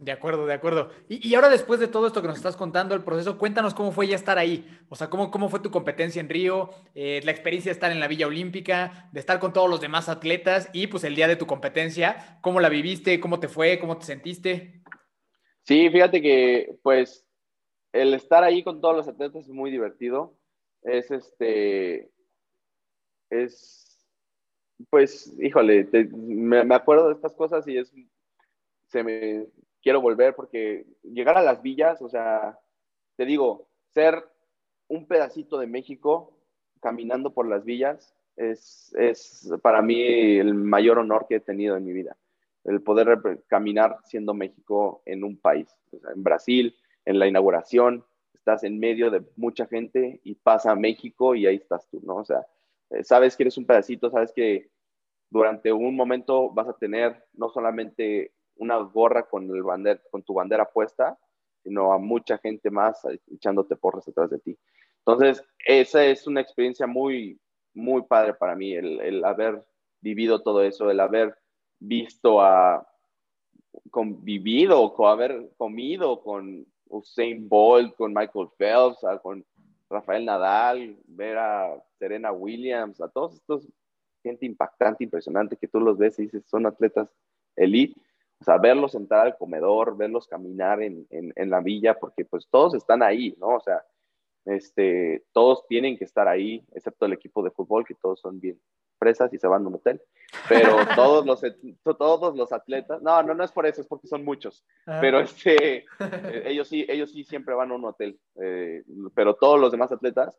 De acuerdo, de acuerdo. Y, ahora después de todo esto que nos estás contando, el proceso, cuéntanos cómo fue ya estar ahí. O sea, cómo, cómo fue tu competencia en Río, eh, la experiencia de estar en la Villa Olímpica, de estar con todos los demás atletas y pues el día de tu competencia, ¿cómo la viviste? ¿Cómo te fue? ¿Cómo te sentiste? Sí, fíjate que pues el estar ahí con todos los atletas es muy divertido. Es este, es, pues, híjole, me, me acuerdo de estas cosas y es, se me, quiero volver porque llegar a las villas, o sea, te digo, ser un pedacito de México caminando por las villas es, es para mí el mayor honor que he tenido en mi vida. El poder caminar siendo México en un país, en Brasil, en la inauguración, estás en medio de mucha gente y pasa a México y ahí estás tú, ¿no? O sea, eh, sabes que eres un pedacito, sabes que durante un momento vas a tener no solamente una gorra con, el bander, con tu bandera puesta, sino a mucha gente más echándote porras detrás de ti. Entonces, esa es una experiencia muy, muy padre para mí, el, el haber vivido todo eso, el haber visto a convivido, con haber comido con Usain Bolt, con Michael Phelps, con Rafael Nadal, ver a Serena Williams, a todos estos gente impactante, impresionante, que tú los ves y dices, son atletas elite o sea, verlos entrar al comedor, verlos caminar en, en, la villa, porque pues todos están ahí, ¿no? O sea, este, todos tienen que estar ahí, excepto el equipo de fútbol, que todos son bien presas y se van a un hotel. Pero todos los, todos los atletas, no, no, no es por eso, es porque son muchos. Ah. Pero este, eh, ellos, sí, ellos sí siempre van a un hotel. Eh, pero todos los demás atletas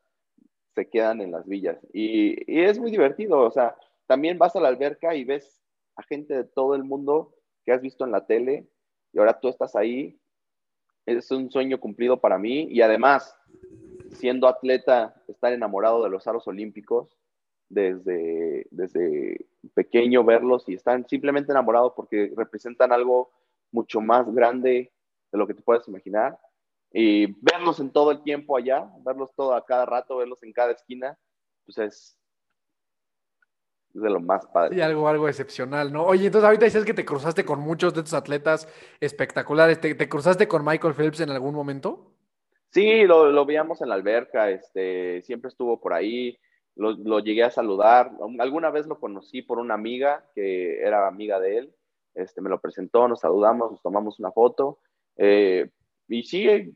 se quedan en las villas. Y, y es muy divertido, o sea, también vas a la alberca y ves a gente de todo el mundo que has visto en la tele y ahora tú estás ahí. Es un sueño cumplido para mí y además, siendo atleta, estar enamorado de los aros olímpicos, desde, desde pequeño verlos y están simplemente enamorados porque representan algo mucho más grande de lo que te puedes imaginar. Y verlos en todo el tiempo allá, verlos todo a cada rato, verlos en cada esquina, pues es, de lo más padre. Y algo, algo excepcional, ¿no? Oye, entonces ahorita dices que te cruzaste con muchos de tus atletas espectaculares. ¿Te, te cruzaste con Michael Phelps en algún momento? Sí, lo, lo, veíamos en la alberca, este, siempre estuvo por ahí, lo, lo, llegué a saludar. Alguna vez lo conocí por una amiga que era amiga de él, este, me lo presentó, nos saludamos, nos tomamos una foto. Eh, y sí,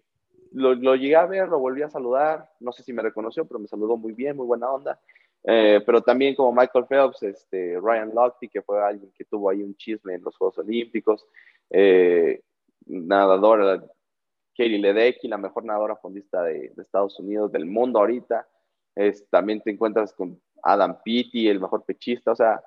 lo, lo, llegué a ver, lo volví a saludar, no sé si me reconoció, pero me saludó muy bien, muy buena onda. Eh, pero también como Michael Phelps, este, Ryan Lochte, que fue alguien que tuvo ahí un chisme en los Juegos Olímpicos, eh, nadadora Katie Ledecky, la mejor nadadora fondista de, de, Estados Unidos, del mundo ahorita. Es, también te encuentras con Adam Peaty, el mejor pechista, o sea,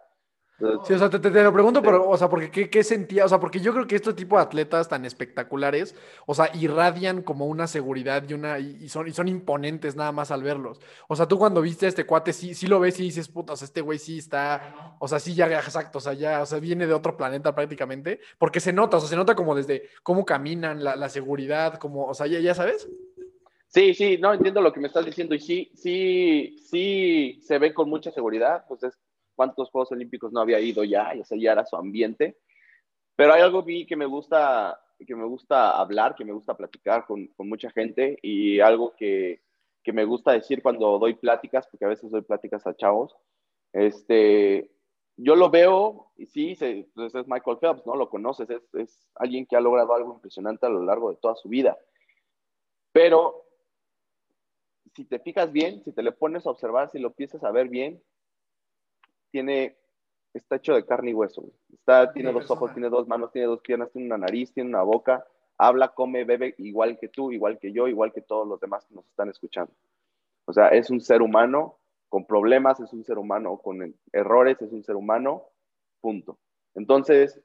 Sí, o sea, te, te, te lo pregunto, pero, o sea, porque ¿qué, ¿qué, sentía? O sea, porque yo creo que este tipo de atletas tan espectaculares, o sea, irradian como una seguridad y una, y son, y son imponentes nada más al verlos. O sea, tú cuando viste a este cuate, sí, sí lo ves y dices, puta, o sea, este güey sí está, o sea, sí ya, exacto, o sea, ya, o sea, viene de otro planeta prácticamente, porque se nota, o sea, se nota como desde cómo caminan, la, la seguridad, como, o sea, ya, ya sabes. Sí, sí, no entiendo lo que me estás diciendo y sí, sí, sí se ven con mucha seguridad, pues es cuántos Juegos Olímpicos no había ido ya, y o sea, ya era su ambiente. Pero hay algo que me gusta, que me gusta hablar, que me gusta platicar con, con mucha gente y algo que, que, me gusta decir cuando doy pláticas, porque a veces doy pláticas a chavos, este, yo lo veo y sí, se, pues es Michael Phelps, ¿no? Lo conoces, es, es alguien que ha logrado algo impresionante a lo largo de toda su vida. Pero si te fijas bien, si te le pones a observar, si lo empiezas a ver bien, tiene, está hecho de carne y hueso. Está, tiene dos ojos, tiene dos manos, tiene dos piernas, tiene una nariz, tiene una boca, habla, come, bebe igual que tú, igual que yo, igual que todos los demás que nos están escuchando. O sea, es un ser humano con problemas, es un ser humano con errores, es un ser humano, punto. Entonces,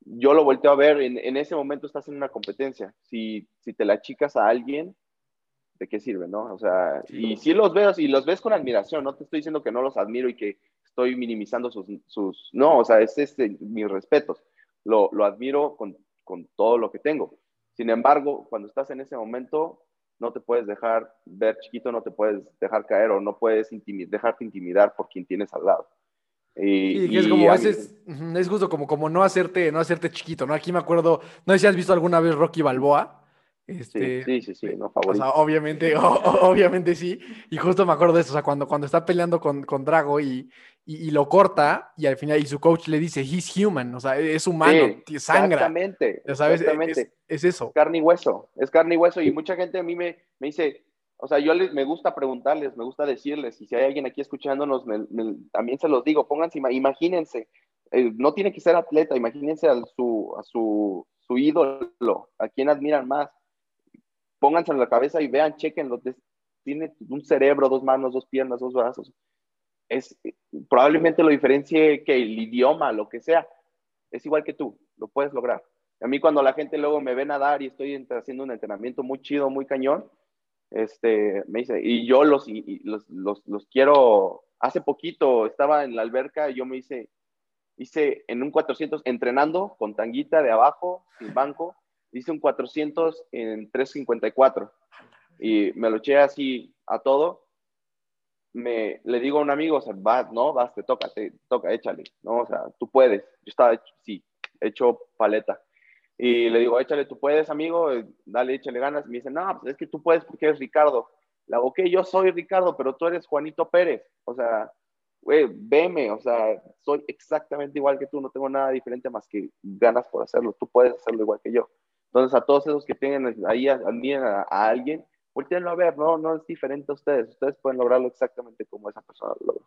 yo lo volteo a ver, en, en ese momento estás en una competencia. Si, si te la chicas a alguien, ¿de qué sirve, no? O sea, y si los veo, y los ves con admiración, no te estoy diciendo que no los admiro y que estoy minimizando sus, sus no, o sea, es este, mis respetos, lo, lo admiro con, con, todo lo que tengo. Sin embargo, cuando estás en ese momento, no te puedes dejar ver chiquito, no te puedes dejar caer o no puedes intimid dejarte intimidar por quien tienes al lado. Y, y es como, es, es, justo como, como no, hacerte, no hacerte chiquito, ¿no? Aquí me acuerdo, no sé si has visto alguna vez Rocky Balboa. Este, sí, sí, sí, no, favorito. O sea, obviamente, o, obviamente sí. Y justo me acuerdo de eso, o sea, cuando, cuando está peleando con, con Drago y, y, y, lo corta y al final y su coach le dice, he's human, o sea, es humano, sí, sangra. Exactamente, ¿sabes? exactamente. Es, es, eso. Carne y hueso, es carne y hueso. Y mucha gente a mí me, me dice, o sea, yo les, me gusta preguntarles, me gusta decirles, y si hay alguien aquí escuchándonos, me, me, también se los digo, pónganse, imagínense, eh, no tiene que ser atleta, imagínense a su, a su, su ídolo, a quien admiran más pónganse en la cabeza y vean, chequenlo. Tiene un cerebro, dos manos, dos piernas, dos brazos. Es, probablemente lo diferencie que el idioma, lo que sea. Es igual que tú, lo puedes lograr. A mí cuando la gente luego me ve nadar y estoy haciendo un entrenamiento muy chido, muy cañón, este, me dice, y yo los, los, los, quiero, hace poquito estaba en la alberca y yo me hice, hice en un 400 entrenando con tanguita de abajo, sin banco, hice un 400 en 354 y me lo eché así a todo. Me, le digo a un amigo, o sea, vas, ¿no? Vas, te toca, te toca, échale, ¿no? O sea, tú puedes. Yo estaba, sí, hecho paleta. Y le digo, échale, tú puedes, amigo, dale, échale ganas. Y me dice, no, pues es que tú puedes porque eres Ricardo. Le digo, ok, yo soy Ricardo, pero tú eres Juanito Pérez. O sea, güey, veme, o sea, soy exactamente igual que tú, no tengo nada diferente más que ganas por hacerlo. Tú puedes hacerlo igual que yo. Entonces, a todos esos que tienen ahí, admiren a alguien, volteenlo a ver, no, no es diferente a ustedes. Ustedes pueden lograrlo exactamente como esa persona lo logró.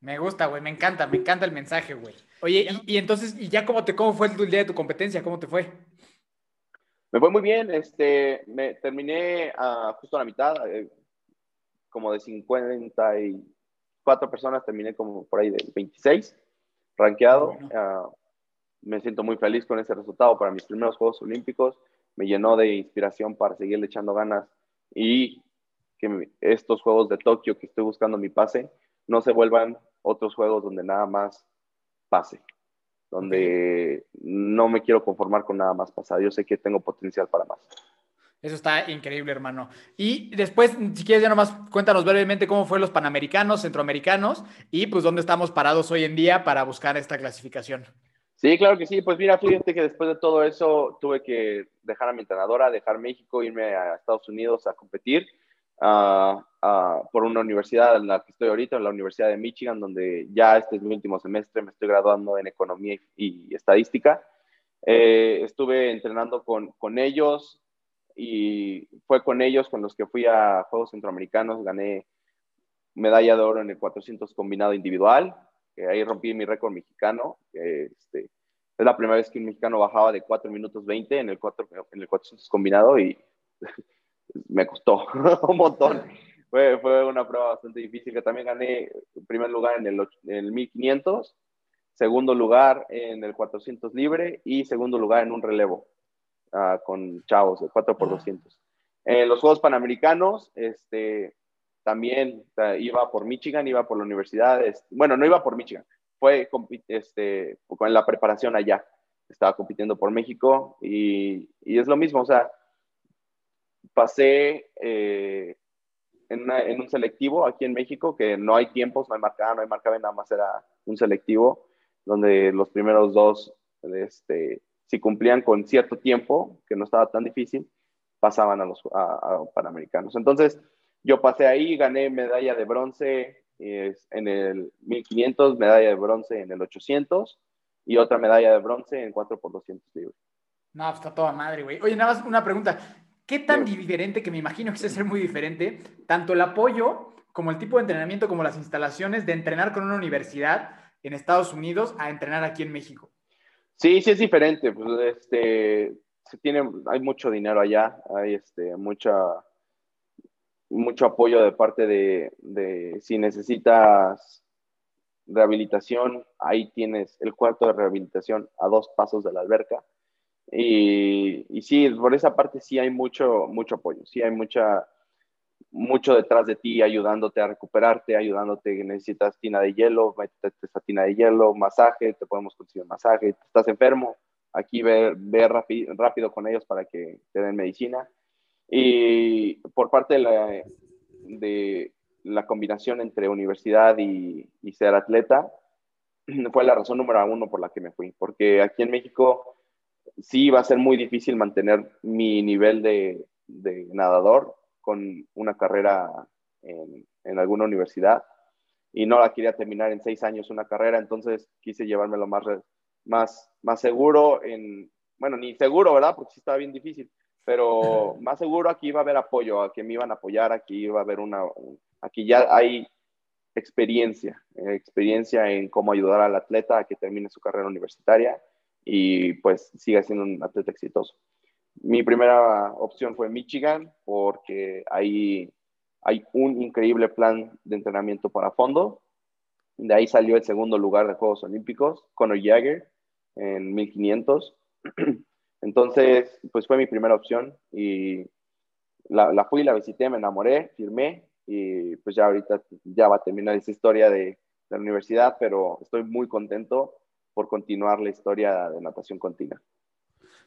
Me gusta, güey, me encanta, me encanta el mensaje, güey. Oye, y, y, entonces, ¿y ya cómo te cómo fue el día de tu competencia? ¿Cómo te fue? Me fue muy bien, este, me terminé uh, justo a la mitad, eh, como de 54 personas, terminé como por ahí de 26, rankeado. Bueno. Uh, me siento muy feliz con ese resultado para mis primeros Juegos Olímpicos. Me llenó de inspiración para seguirle echando ganas y que estos Juegos de Tokio que estoy buscando mi pase, no se vuelvan otros juegos donde nada más pase, donde no me quiero conformar con nada más pasar. Yo sé que tengo potencial para más. Eso está increíble, hermano. Y después, si quieres, ya nomás cuéntanos brevemente cómo fue los panamericanos, centroamericanos y pues dónde estamos parados hoy en día para buscar esta clasificación. Sí, claro que sí. Pues mira, fíjate que después de todo eso tuve que dejar a mi entrenadora, dejar México, irme a Estados Unidos a competir uh, por una universidad en la que estoy ahorita, en la Universidad de Michigan, donde ya este es mi último semestre, me estoy graduando en economía y, estadística. Eh, estuve entrenando con, con ellos, y fue con ellos con los que fui a Juegos Centroamericanos, gané medalla de oro en el 400 combinado individual, que ahí rompí mi récord mexicano, este, es la primera vez que un mexicano bajaba de 4 minutos 20 en el, 4, en el 400 combinado y me costó un montón. Fue, fue, una prueba bastante difícil, que también gané primer lugar en el, en el 1500, segundo lugar en el 400 libre y segundo lugar en un relevo. Ah, con chavos de 4 por 200. En los Juegos Panamericanos, este, también iba por Michigan, iba por la universidad, bueno, no iba por Michigan, fue este, con la preparación allá, estaba compitiendo por México y, y es lo mismo, o sea, pasé eh, en, en, un selectivo aquí en México, que no hay tiempos, no hay marcada, no hay marcada, nada más era un selectivo, donde los primeros dos este, si cumplían con cierto tiempo, que no estaba tan difícil, pasaban a los Panamericanos. Entonces, yo pasé ahí, gané medalla de bronce en el 1500, medalla de bronce en el 800 y otra medalla de bronce en 4 por 200 libros. No, pues, está toda madre, güey. Oye, nada más una pregunta. ¿Qué tan diferente, que me imagino que es ser muy diferente, tanto el apoyo como el tipo de entrenamiento, como las instalaciones de entrenar con una universidad en Estados Unidos a entrenar aquí en México? Sí, sí es diferente. Pues, este, se tiene, hay mucho dinero allá, hay este, mucha, mucho apoyo de parte de, de, si necesitas rehabilitación, ahí tienes el cuarto de rehabilitación a dos pasos de la alberca. Y, y sí, por esa parte sí hay mucho, mucho apoyo, sí hay mucha, mucho detrás de ti ayudándote a recuperarte, ayudándote necesitas tina de hielo, métete esa tina de hielo, masaje, te podemos conseguir masaje, estás enfermo, aquí ve, ve rápido, con ellos para que te den medicina. Y por parte de la, combinación entre universidad y, ser atleta, fue la razón número uno por la que me fui, porque aquí en México sí va a ser muy difícil mantener mi nivel de, nadador con una carrera en, en, alguna universidad y no la quería terminar en seis años una carrera, entonces quise llevármelo más, más, más seguro, en, bueno, ni seguro, ¿verdad? Porque sí estaba bien difícil, pero más seguro aquí iba a haber apoyo, aquí me iban a apoyar, aquí iba a haber una, aquí ya hay experiencia, experiencia en cómo ayudar al atleta a que termine su carrera universitaria y pues siga siendo un atleta exitoso. Mi primera opción fue Michigan porque ahí hay un increíble plan de entrenamiento para fondo. De ahí salió el segundo lugar de Juegos Olímpicos, Conor Jagger, en 1500. Entonces, pues fue mi primera opción y la, la, fui, la visité, me enamoré, firmé y pues ya ahorita ya va a terminar esa historia de, de la universidad, pero estoy muy contento por continuar la historia de natación continua.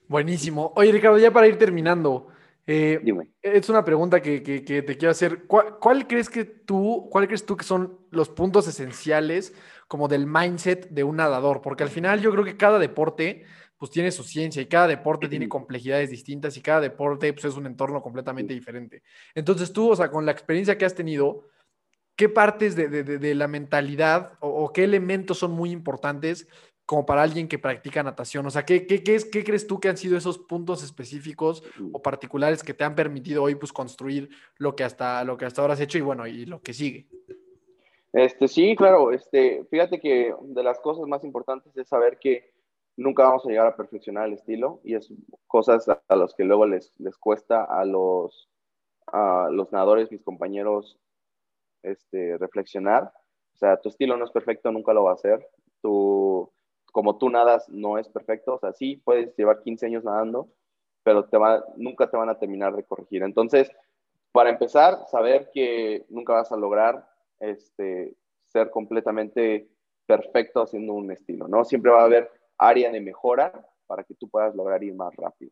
Buenísimo. Oye, Ricardo, ya para ir terminando, eh, es una pregunta que, te quiero hacer. ¿Cuál, crees que tú, ¿Cuál crees tú que son los puntos esenciales como del mindset de un nadador? Porque al final yo creo que cada deporte pues tiene su ciencia y cada deporte tiene complejidades distintas y cada deporte pues, es un entorno completamente diferente. Entonces tú, o sea, con la experiencia que has tenido, ¿qué partes de, la mentalidad o, qué elementos son muy importantes como para alguien que practica natación? O sea, ¿qué, qué, qué, es, ¿qué crees tú que han sido esos puntos específicos o particulares que te han permitido hoy pues, construir lo que, hasta, lo que hasta ahora has hecho y bueno, y lo que sigue? Este, sí, claro. Este, fíjate que de las cosas más importantes es saber que nunca vamos a llegar a perfeccionar el estilo y es cosas a, los que luego les, les cuesta a los, a los nadadores, mis compañeros, este, reflexionar. O sea, tu estilo no es perfecto, nunca lo va a ser. Tu, como tú nadas no es perfecto, o sea, sí puedes llevar 15 años nadando, pero te va, nunca te van a terminar de corregir. Entonces, para empezar, saber que nunca vas a lograr este, ser completamente perfecto haciendo un estilo, ¿no? Siempre va a haber área de mejora para que tú puedas lograr ir más rápido.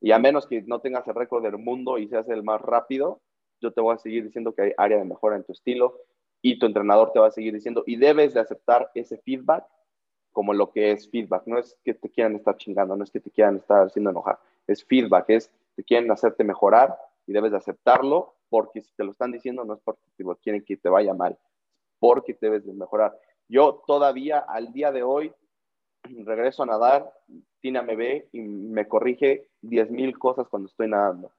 Y a menos que no tengas el récord del mundo y seas el más rápido, yo te voy a seguir diciendo que hay área de mejora en tu estilo y tu entrenador te va a seguir diciendo y debes de aceptar ese feedback como lo que es feedback. No es que te quieran estar chingando, no es que te quieran estar haciendo enojar. Es feedback, es te quieren hacerte mejorar y debes de aceptarlo porque si te lo están diciendo no es porque quieren que te vaya mal, porque debes de mejorar. Yo todavía al día de hoy regreso a nadar, Tina me ve y me corrige 10 mil cosas cuando estoy nadando.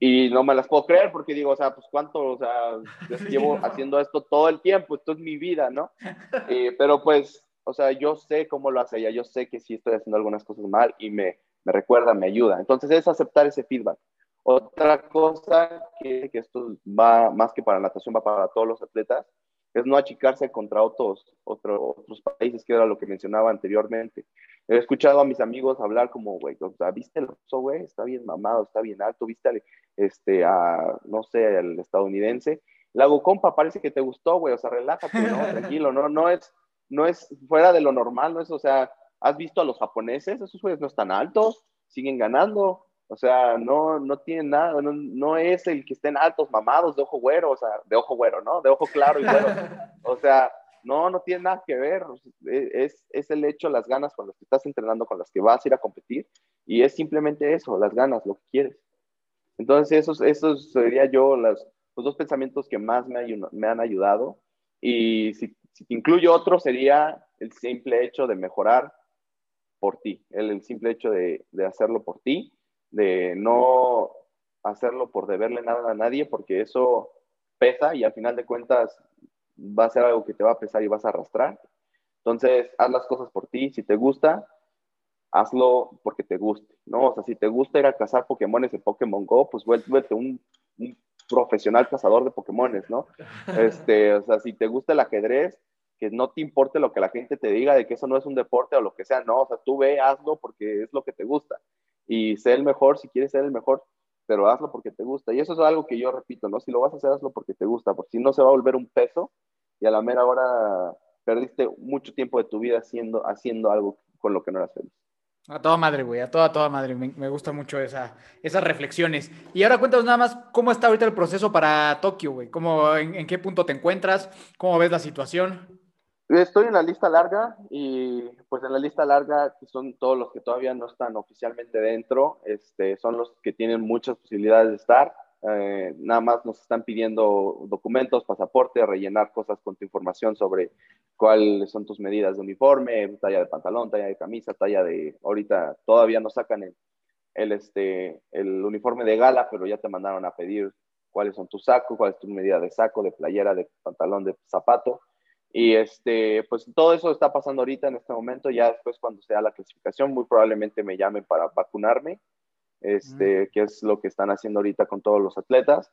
Y no me las puedo creer porque digo, o sea, pues cuánto, o sea, llevo haciendo esto todo el tiempo, esto es mi vida, ¿no? Eh, pero pues, o sea, yo sé cómo lo hace ella, yo sé que sí estoy haciendo algunas cosas mal y me, me recuerda, me ayuda. Entonces es aceptar ese feedback. Otra cosa que, que esto va más que para natación, va para todos los atletas, es no achicarse contra otros, otros países, que era lo que mencionaba anteriormente. He escuchado a mis amigos hablar como, güey, o sea, ¿viste el oso, güey? Está bien mamado, está bien alto, ¿viste este, a, no sé, el estadounidense? La compa, parece que te gustó, güey, o sea, relájate, ¿no? Tranquilo, no, no es, no es fuera de lo normal, no es, o sea, ¿has visto a los japoneses? Esos güeyes no están altos, siguen ganando, o sea, no, no tiene nada, no, es el que estén altos, mamados, de ojo güero, o sea, de ojo güero, ¿no? De ojo claro y güero. O sea, no, no tiene nada que ver. Es, es el hecho, las ganas con las que estás entrenando, con las que vas a ir a competir. Y es simplemente eso, las ganas, lo que quieres. Entonces, esos, esos sería yo los dos pensamientos que más me, me han ayudado. Y si, si incluyo otro, sería el simple hecho de mejorar por ti, el, el simple hecho de, de hacerlo por ti de no hacerlo por deberle nada a nadie, porque eso pesa y al final de cuentas va a ser algo que te va a pesar y vas a arrastrar. Entonces, haz las cosas por ti. Si te gusta, hazlo porque te guste, ¿no? O sea, si te gusta ir a cazar Pokémones en Pokémon Go, pues vuélvete un, un profesional cazador de Pokémones, ¿no? Este, o sea, si te gusta el ajedrez, que no te importe lo que la gente te diga de que eso no es un deporte o lo que sea, no, o sea, tú ve, hazlo porque es lo que te gusta y sé el mejor si quieres ser el mejor, pero hazlo porque te gusta. Y eso es algo que yo repito, ¿no? Si lo vas a hacer, hazlo porque te gusta, porque si no se va a volver un peso y a la mera hora perdiste mucho tiempo de tu vida haciendo, haciendo algo con lo que no eras feliz. A toda madre, güey, a toda, toda madre. Me, me gusta mucho esa, esas reflexiones. Y ahora cuéntanos nada más cómo está ahorita el proceso para Tokio, güey. ¿Cómo, en, ¿En qué punto te encuentras? ¿Cómo ves la situación? Estoy en la lista larga y pues en la lista larga son todos los que todavía no están oficialmente dentro, este, son los que tienen muchas posibilidades de estar. Eh, nada más nos están pidiendo documentos, pasaporte, rellenar cosas con tu información sobre cuáles son tus medidas de uniforme, talla de pantalón, talla de camisa, talla de... Ahorita todavía no sacan el, el, este, el uniforme de gala, pero ya te mandaron a pedir cuáles son tus sacos, cuál es tu medida de saco, de playera, de pantalón, de zapato. Y este, pues todo eso está pasando ahorita en este momento. Ya después, cuando sea la clasificación, muy probablemente me llamen para vacunarme, este, que es lo que están haciendo ahorita con todos los atletas.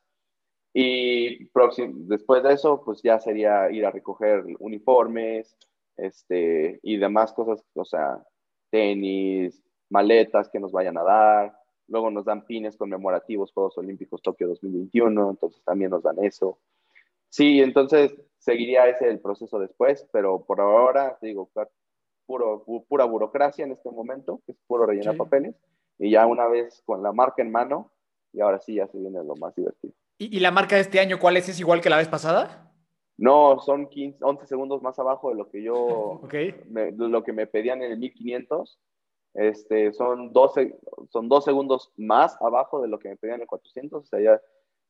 Y después de eso, pues ya sería ir a recoger uniformes este, y demás cosas, o sea, tenis, maletas que nos vayan a dar. Luego nos dan pines conmemorativos Juegos Olímpicos Tokio 2021, entonces también nos dan eso. Sí, entonces seguiría ese el proceso después, pero por ahora, digo, puro, pura burocracia en este momento, que es puro rellenar papeles, y ya una vez con la marca en mano, y ahora sí ya se viene lo más divertido. ¿Y, la marca de este año cuál es? ¿Es igual que la vez pasada? No, son 15, 11 segundos más abajo de lo que yo, me, lo que me pedían en el 1500. Este, son, 12, son dos segundos más abajo de lo que me pedían en el 400, o sea, ya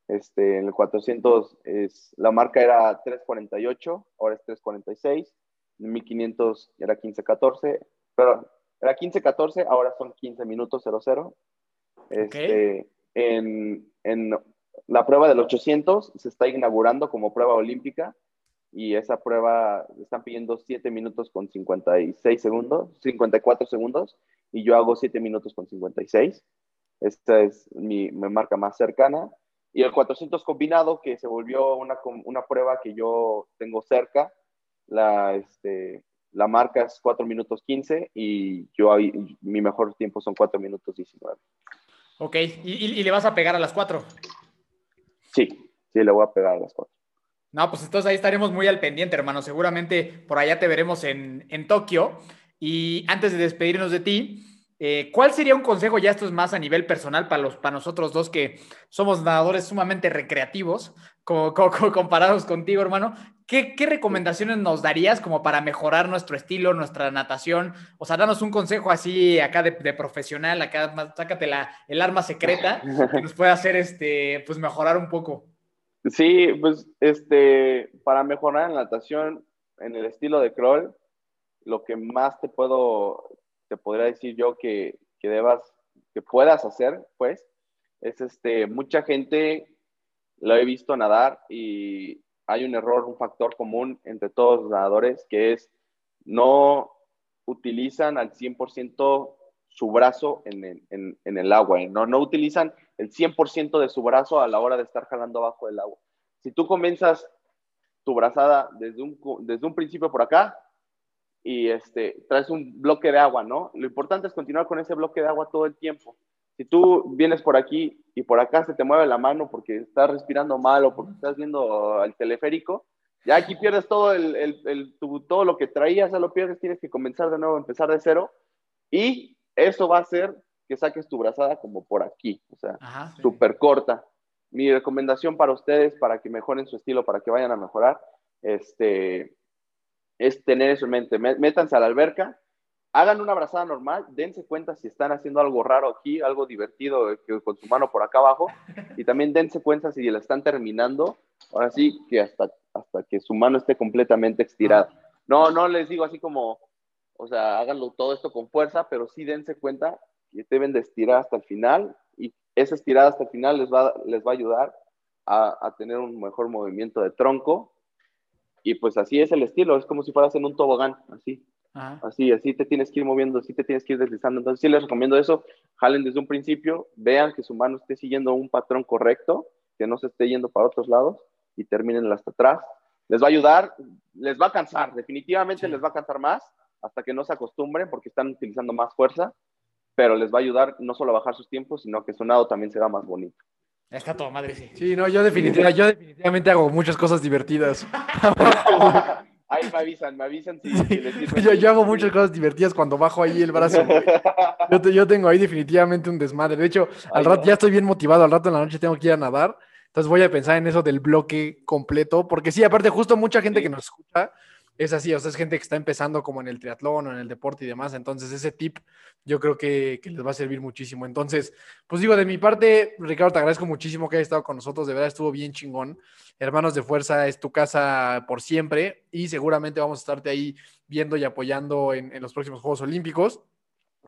este, en el 400 es, la marca era 348, ahora es 346. En 1500 era 1514, pero era 1514, ahora son 15 minutos 00. Este, en, en la prueba del 800 se está inaugurando como prueba olímpica y esa prueba están pidiendo 7 minutos con 56 segundos, 54 segundos, y yo hago 7 minutos con 56. Esta es mi, mi marca más cercana. Y el 400 combinado, que se volvió una, una prueba que yo tengo cerca, la, este, la marca es 4 minutos 15 y yo mi mejor tiempo son 4 minutos 19. Ok, ¿Y, ¿Y, le vas a pegar a las 4? Sí, sí, le voy a pegar a las 4. No, pues entonces ahí estaremos muy al pendiente, hermano. Seguramente por allá te veremos en, en Tokio. Y antes de despedirnos de ti, eh, ¿Cuál sería un consejo? Ya esto es más a nivel personal para, los, para nosotros dos que somos nadadores sumamente recreativos, como, comparados contigo, hermano. ¿Qué, recomendaciones nos darías como para mejorar nuestro estilo, nuestra natación? O sea, danos un consejo así acá de, profesional, acá sácate la, el arma secreta que nos pueda hacer este, pues mejorar un poco. Sí, pues este, para mejorar en natación, en el estilo de crawl, lo que más te puedo te podría decir yo que, que debas, que puedas hacer, pues, es este, mucha gente lo he visto nadar y hay un error, un factor común entre todos los nadadores que es no utilizan al 100% su brazo en el, agua, ¿eh? no, utilizan el 100% de su brazo a la hora de estar jalando abajo del agua. Si tú comienzas tu brazada desde un, desde un principio por acá, y este, traes un bloque de agua, ¿no? Lo importante es continuar con ese bloque de agua todo el tiempo. Si tú vienes por aquí y por acá se te mueve la mano porque estás respirando mal o porque estás viendo el teleférico, ya aquí pierdes todo, el, el, todo lo que traías, ya lo pierdes, tienes que comenzar de nuevo, empezar de cero. Y eso va a hacer que saques tu brazada como por aquí, o sea, súper corta. Mi recomendación para ustedes, para que mejoren su estilo, para que vayan a mejorar, este, es tener eso en mente. Métanse a la alberca, hagan una abrazada normal, dense cuenta si están haciendo algo raro aquí, algo divertido eh, con su mano por acá abajo, y también dense cuenta si la están terminando, ahora sí, que hasta, hasta que su mano esté completamente estirada. No, no les digo así como, o sea, háganlo todo esto con fuerza, pero sí dense cuenta que deben de estirar hasta el final, y esa estirada hasta el final les va, les va a ayudar a, a tener un mejor movimiento de tronco y pues así es el estilo, es como si fueras en un tobogán, así. Así, así te tienes que ir moviendo, así te tienes que ir deslizando. Entonces, sí les recomiendo eso. Jalen desde un principio, vean que su mano esté siguiendo un patrón correcto, que no se esté yendo para otros lados y terminen hasta atrás. Les va a ayudar, les va a cansar, definitivamente les va a cansar más hasta que no se acostumbren porque están utilizando más fuerza, pero les va a ayudar no solo a bajar sus tiempos, sino que su nado también será más bonito. Está todo madre, sí. Sí, no, yo definitivamente, yo definitivamente hago muchas cosas divertidas. Ahí me avisan, me avisan si, yo, hago muchas cosas divertidas cuando bajo ahí el brazo. Yo, yo, tengo ahí definitivamente un desmadre. De hecho, al rato ya estoy bien motivado. Al rato en la noche tengo que ir a nadar. Entonces voy a pensar en eso del bloque completo. Porque sí, aparte, justo mucha gente que nos escucha es así, o sea, es gente que está empezando como en el triatlón o en el deporte y demás, entonces ese tip yo creo que, les va a servir muchísimo. Entonces, pues digo, de mi parte, Ricardo, te agradezco muchísimo que hayas estado con nosotros, de verdad estuvo bien chingón. Hermanos de Fuerza es tu casa por siempre y seguramente vamos a estarte ahí viendo y apoyando en, los próximos Juegos Olímpicos.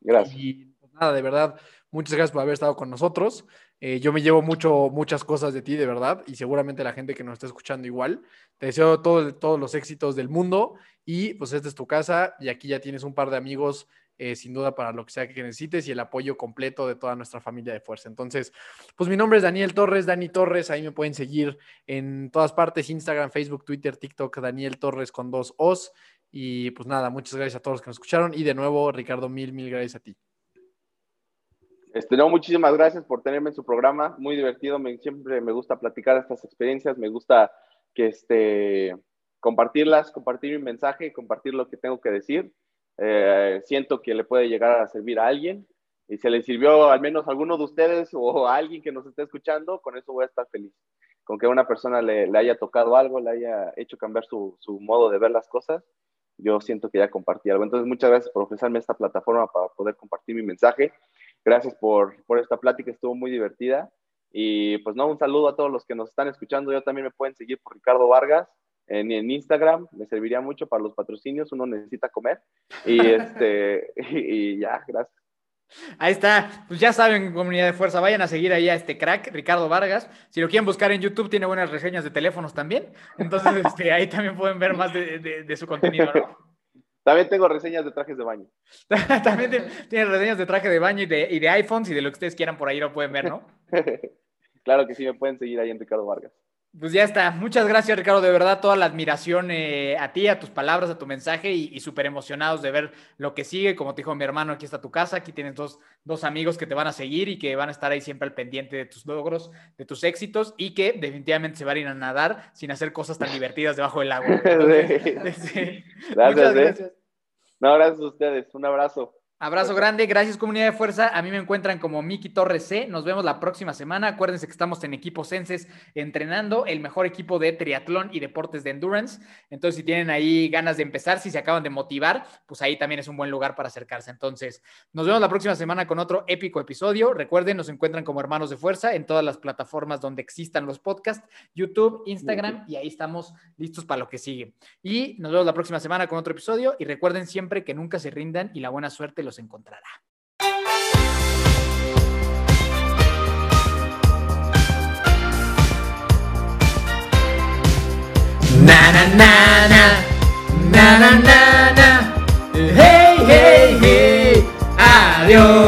Gracias. Y pues, nada, de verdad, muchas gracias por haber estado con nosotros. Eh, yo me llevo mucho, muchas cosas de ti, de verdad, y seguramente la gente que nos está escuchando igual. Te deseo todo, todos los éxitos del mundo y pues esta es tu casa y aquí ya tienes un par de amigos eh, sin duda para lo que sea que necesites y el apoyo completo de toda nuestra familia de fuerza. Entonces, pues mi nombre es Daniel Torres, Dani Torres, ahí me pueden seguir en todas partes, Instagram, Facebook, Twitter, TikTok, Daniel Torres con dos O's. Y pues nada, muchas gracias a todos los que nos escucharon y de nuevo, Ricardo, mil, mil gracias a ti. Este, no, muchísimas gracias por tenerme en su programa, muy divertido, me, siempre me gusta platicar estas experiencias, me gusta que este, compartirlas, compartir mi mensaje, compartir lo que tengo que decir. Eh, siento que le puede llegar a servir a alguien y se le sirvió al menos a alguno de ustedes o a alguien que nos esté escuchando, con eso voy a estar feliz. Con que a una persona le, le haya tocado algo, le haya hecho cambiar su, su, modo de ver las cosas, yo siento que ya compartí algo. Entonces, muchas gracias por ofrecerme esta plataforma para poder compartir mi mensaje. Gracias por, por esta plática, estuvo muy divertida. Y pues no, un saludo a todos los que nos están escuchando. Yo también me pueden seguir por Ricardo Vargas en, en Instagram. Me serviría mucho para los patrocinios. Uno necesita comer. Y, este, y, ya, gracias. Ahí está, pues ya saben, comunidad de fuerza, vayan a seguir ahí a este crack, Ricardo Vargas. Si lo quieren buscar en YouTube, tiene buenas reseñas de teléfonos también. Entonces, este, ahí también pueden ver más de, de, de su contenido. ¿no? También tengo reseñas de trajes de baño. También tiene reseñas de traje de baño y de, y de iPhones y de lo que ustedes quieran por ahí lo pueden ver, ¿no? claro que sí, me pueden seguir ahí en Ricardo Vargas. Pues ya está. Muchas gracias, Ricardo. De verdad, toda la admiración eh, a ti, a tus palabras, a tu mensaje y, súper emocionados de ver lo que sigue. Como te dijo mi hermano, aquí está tu casa. Aquí tienes dos, dos, amigos que te van a seguir y que van a estar ahí siempre al pendiente de tus logros, de tus éxitos y que definitivamente se van a ir a nadar sin hacer cosas tan divertidas debajo del agua. Gracias, Muchas ¿eh? gracias. No, gracias a ustedes. Un abrazo. Abrazo grande, gracias comunidad de fuerza. A mí me encuentran como Miki Torres C. Nos vemos la próxima semana. Acuérdense que estamos en equipo Senses entrenando el mejor equipo de triatlón y deportes de endurance. Entonces, si tienen ahí ganas de empezar, si se acaban de motivar, pues ahí también es un buen lugar para acercarse. Entonces, nos vemos la próxima semana con otro épico episodio. Recuerden, nos encuentran como hermanos de fuerza en todas las plataformas donde existan los podcasts, YouTube, Instagram, y ahí estamos listos para lo que sigue. Y nos vemos la próxima semana con otro episodio. Y recuerden siempre que nunca se rindan y la buena suerte los encontrará. Na na na na na na na, na. hey hey hey adiós